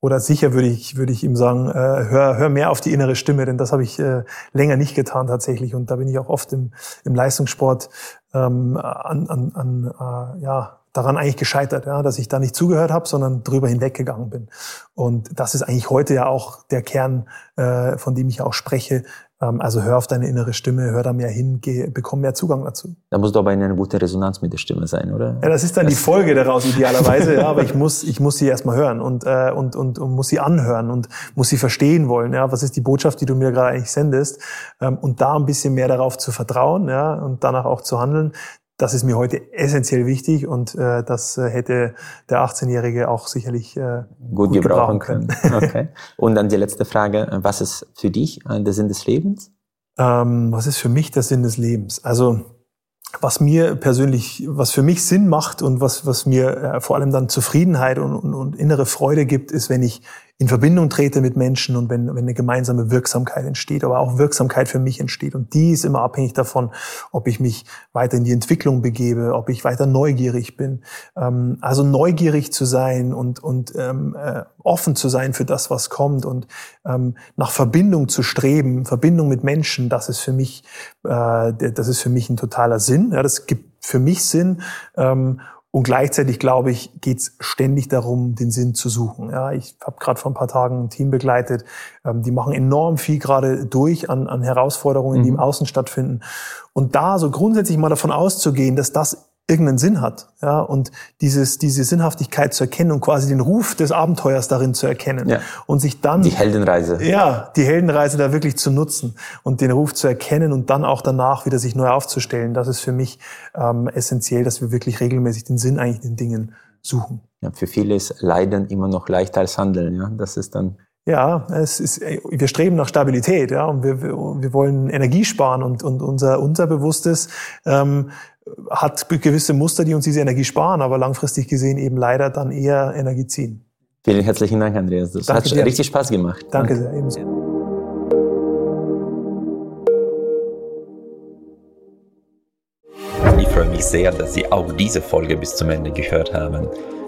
oder sicher würde ich würde ich ihm sagen, äh, hör, hör mehr auf die innere Stimme, denn das habe ich äh, länger nicht getan tatsächlich und da bin ich auch oft im, im Leistungssport ähm, an, an, an äh, ja daran eigentlich gescheitert, ja, dass ich da nicht zugehört habe, sondern drüber hinweggegangen bin. Und das ist eigentlich heute ja auch der Kern, äh, von dem ich auch spreche. Ähm, also hör auf deine innere Stimme, hör da mehr hin, geh, bekomm mehr Zugang dazu. Da muss doch aber eine gute Resonanz mit der Stimme sein, oder? Ja, das ist dann das die Folge daraus idealerweise, ja, aber ich muss, ich muss sie erstmal hören und, äh, und, und, und muss sie anhören und muss sie verstehen wollen. Ja, was ist die Botschaft, die du mir gerade eigentlich sendest? Ähm, und da ein bisschen mehr darauf zu vertrauen, ja, und danach auch zu handeln das ist mir heute essentiell wichtig und äh, das äh, hätte der 18-Jährige auch sicherlich äh, gut, gut gebrauchen können. können. *laughs* Okay. Und dann die letzte Frage, was ist für dich äh, der Sinn des Lebens? Ähm, was ist für mich der Sinn des Lebens? Also was mir persönlich, was für mich Sinn macht und was, was mir äh, vor allem dann Zufriedenheit und, und, und innere Freude gibt, ist, wenn ich in Verbindung trete mit Menschen und wenn, wenn eine gemeinsame Wirksamkeit entsteht, aber auch Wirksamkeit für mich entsteht. Und die ist immer abhängig davon, ob ich mich weiter in die Entwicklung begebe, ob ich weiter neugierig bin. Ähm, also neugierig zu sein und, und ähm, äh, offen zu sein für das, was kommt und ähm, nach Verbindung zu streben, Verbindung mit Menschen, das ist für mich, äh, das ist für mich ein totaler Sinn. Ja, das gibt für mich Sinn. Ähm, und gleichzeitig, glaube ich, geht es ständig darum, den Sinn zu suchen. Ja, ich habe gerade vor ein paar Tagen ein Team begleitet, ähm, die machen enorm viel gerade durch an, an Herausforderungen, die im mhm. Außen stattfinden. Und da so grundsätzlich mal davon auszugehen, dass das irgendeinen Sinn hat. Ja, und dieses, diese Sinnhaftigkeit zu erkennen und quasi den Ruf des Abenteuers darin zu erkennen. Ja. Und sich dann. Die Heldenreise. Ja, die Heldenreise da wirklich zu nutzen und den Ruf zu erkennen und dann auch danach wieder sich neu aufzustellen. Das ist für mich ähm, essentiell, dass wir wirklich regelmäßig den Sinn eigentlich in den Dingen suchen. Ja, für viele ist Leiden immer noch leichter als Handeln. Ja, das ist dann ja, es ist, wir streben nach Stabilität, ja, und wir, wir wollen Energie sparen und, und unser Unterbewusstes ähm, hat gewisse Muster, die uns diese Energie sparen, aber langfristig gesehen eben leider dann eher Energie ziehen. Vielen herzlichen Dank, Andreas. Das Danke hat dir. richtig Spaß gemacht. Danke, Danke. sehr, ebenso. Ich freue mich sehr, dass Sie auch diese Folge bis zum Ende gehört haben.